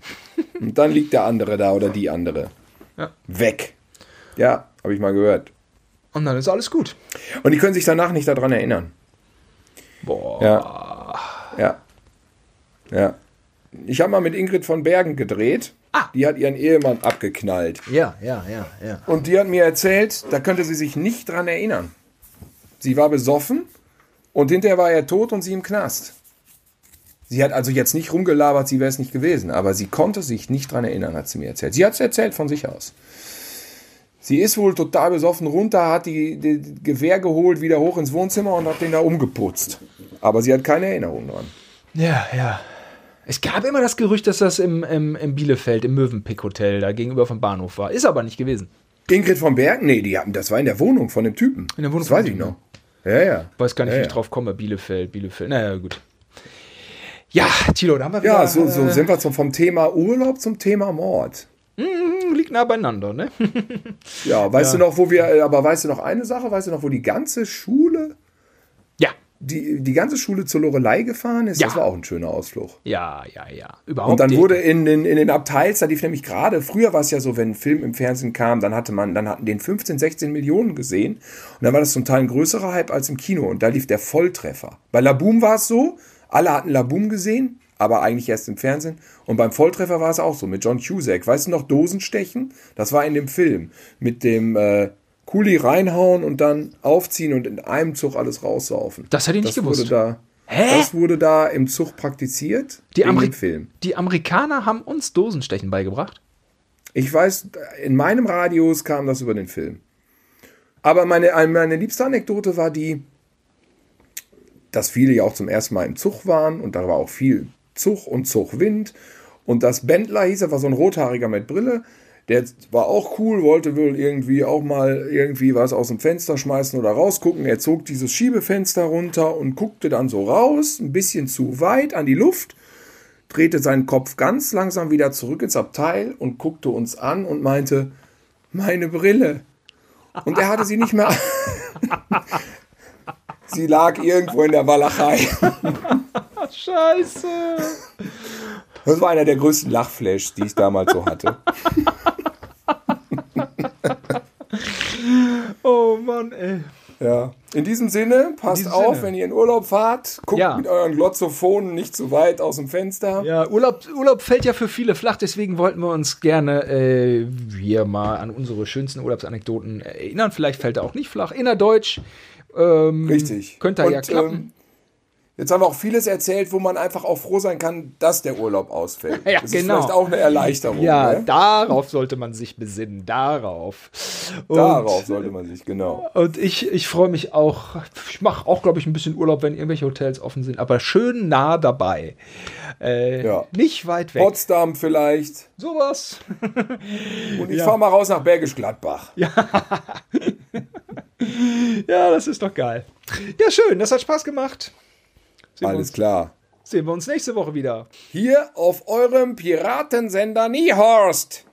Und dann liegt der andere da oder die andere. Ja. Weg. Ja, habe ich mal gehört. Und dann ist alles gut. Und die können sich danach nicht daran erinnern. Boah. Ja. Ja. Ja. Ich habe mal mit Ingrid von Bergen gedreht. Ah. Die hat ihren Ehemann abgeknallt. Ja, ja, ja, ja. Und die hat mir erzählt, da könnte sie sich nicht dran erinnern. Sie war besoffen und hinterher war er tot und sie im Knast. Sie hat also jetzt nicht rumgelabert, sie wäre es nicht gewesen, aber sie konnte sich nicht dran erinnern, hat sie mir erzählt. Sie hat es erzählt von sich aus. Sie ist wohl total besoffen runter, hat die, die, Gewehr geholt, wieder hoch ins Wohnzimmer und hat den da umgeputzt. Aber sie hat keine Erinnerung dran. Ja, ja. Es gab immer das Gerücht, dass das im, im, im Bielefeld, im Möwenpick-Hotel, da gegenüber vom Bahnhof war. Ist aber nicht gewesen. Ingrid von Bergen? Nee, die haben, das war in der Wohnung von dem Typen. In der Wohnung das weiß ich noch. Ja, ja. Weiß gar nicht, ja, wie ich drauf komme. Bielefeld, Bielefeld. Naja, gut. Ja, Tilo, da haben wir wieder. Ja, so, so äh, sind wir zum, vom Thema Urlaub zum Thema Mord. Mm, liegt nah beieinander, ne? ja, weißt ja. du noch, wo wir, aber weißt du noch eine Sache? Weißt du noch, wo die ganze Schule ja. Die, die ganze Schule zur Lorelei gefahren ist, ja. das war auch ein schöner Ausflug. Ja, ja, ja. Überhaupt und dann wurde in den, in den Abteils, da lief nämlich gerade, früher war es ja so, wenn ein Film im Fernsehen kam, dann hatte man, dann hatten den 15, 16 Millionen gesehen. Und dann war das zum Teil ein größerer Hype als im Kino. Und da lief der Volltreffer. Bei Laboom war es so, alle hatten Laboom gesehen, aber eigentlich erst im Fernsehen. Und beim Volltreffer war es auch so, mit John Cusack. Weißt du noch, Dosenstechen? Das war in dem Film. Mit dem äh, Kuli reinhauen und dann aufziehen und in einem Zug alles raussaufen. Das hätte ich nicht das gewusst. Wurde da, Hä? Das wurde da im Zug praktiziert. Die, Ameri Film. die Amerikaner haben uns Dosenstechen beigebracht? Ich weiß, in meinem Radius kam das über den Film. Aber meine, meine liebste Anekdote war die, dass viele ja auch zum ersten Mal im Zug waren und da war auch viel Zug und Zugwind. Und das Bändler hieß, er war so ein Rothaariger mit Brille. Der war auch cool, wollte wohl irgendwie auch mal irgendwie was aus dem Fenster schmeißen oder rausgucken. Er zog dieses Schiebefenster runter und guckte dann so raus, ein bisschen zu weit an die Luft, drehte seinen Kopf ganz langsam wieder zurück ins Abteil und guckte uns an und meinte, meine Brille. Und er hatte sie nicht mehr. Sie lag irgendwo in der Walachei. Scheiße. Das war einer der größten Lachflashs, die ich damals so hatte. oh Mann, ey. Ja. In diesem Sinne, passt diesem auf, Sinne. wenn ihr in Urlaub fahrt, guckt ja. mit euren Glotzophonen nicht zu weit aus dem Fenster. Ja, Urlaub, Urlaub fällt ja für viele flach, deswegen wollten wir uns gerne äh, hier mal an unsere schönsten Urlaubsanekdoten erinnern. Vielleicht fällt er auch nicht flach. Innerdeutsch ähm, Richtig. Könnte ja klappen. Ähm, Jetzt haben wir auch vieles erzählt, wo man einfach auch froh sein kann, dass der Urlaub ausfällt. Ja, das genau. ist vielleicht auch eine Erleichterung. Ja, ne? darauf sollte man sich besinnen. Darauf. Und, Darauf sollte man sich, genau. Und ich, ich freue mich auch. Ich mache auch, glaube ich, ein bisschen Urlaub, wenn irgendwelche Hotels offen sind, aber schön nah dabei. Äh, Ja. Nicht weit weg. Potsdam vielleicht. Sowas. Und ich fahr mal raus nach Bergisch Gladbach. Ja, das ist doch geil. Ja, schön. Das hat Spaß gemacht. Sehen, Alles klar. sehen wir uns nächste Woche wieder. Hier auf eurem Piratensender Niehorst.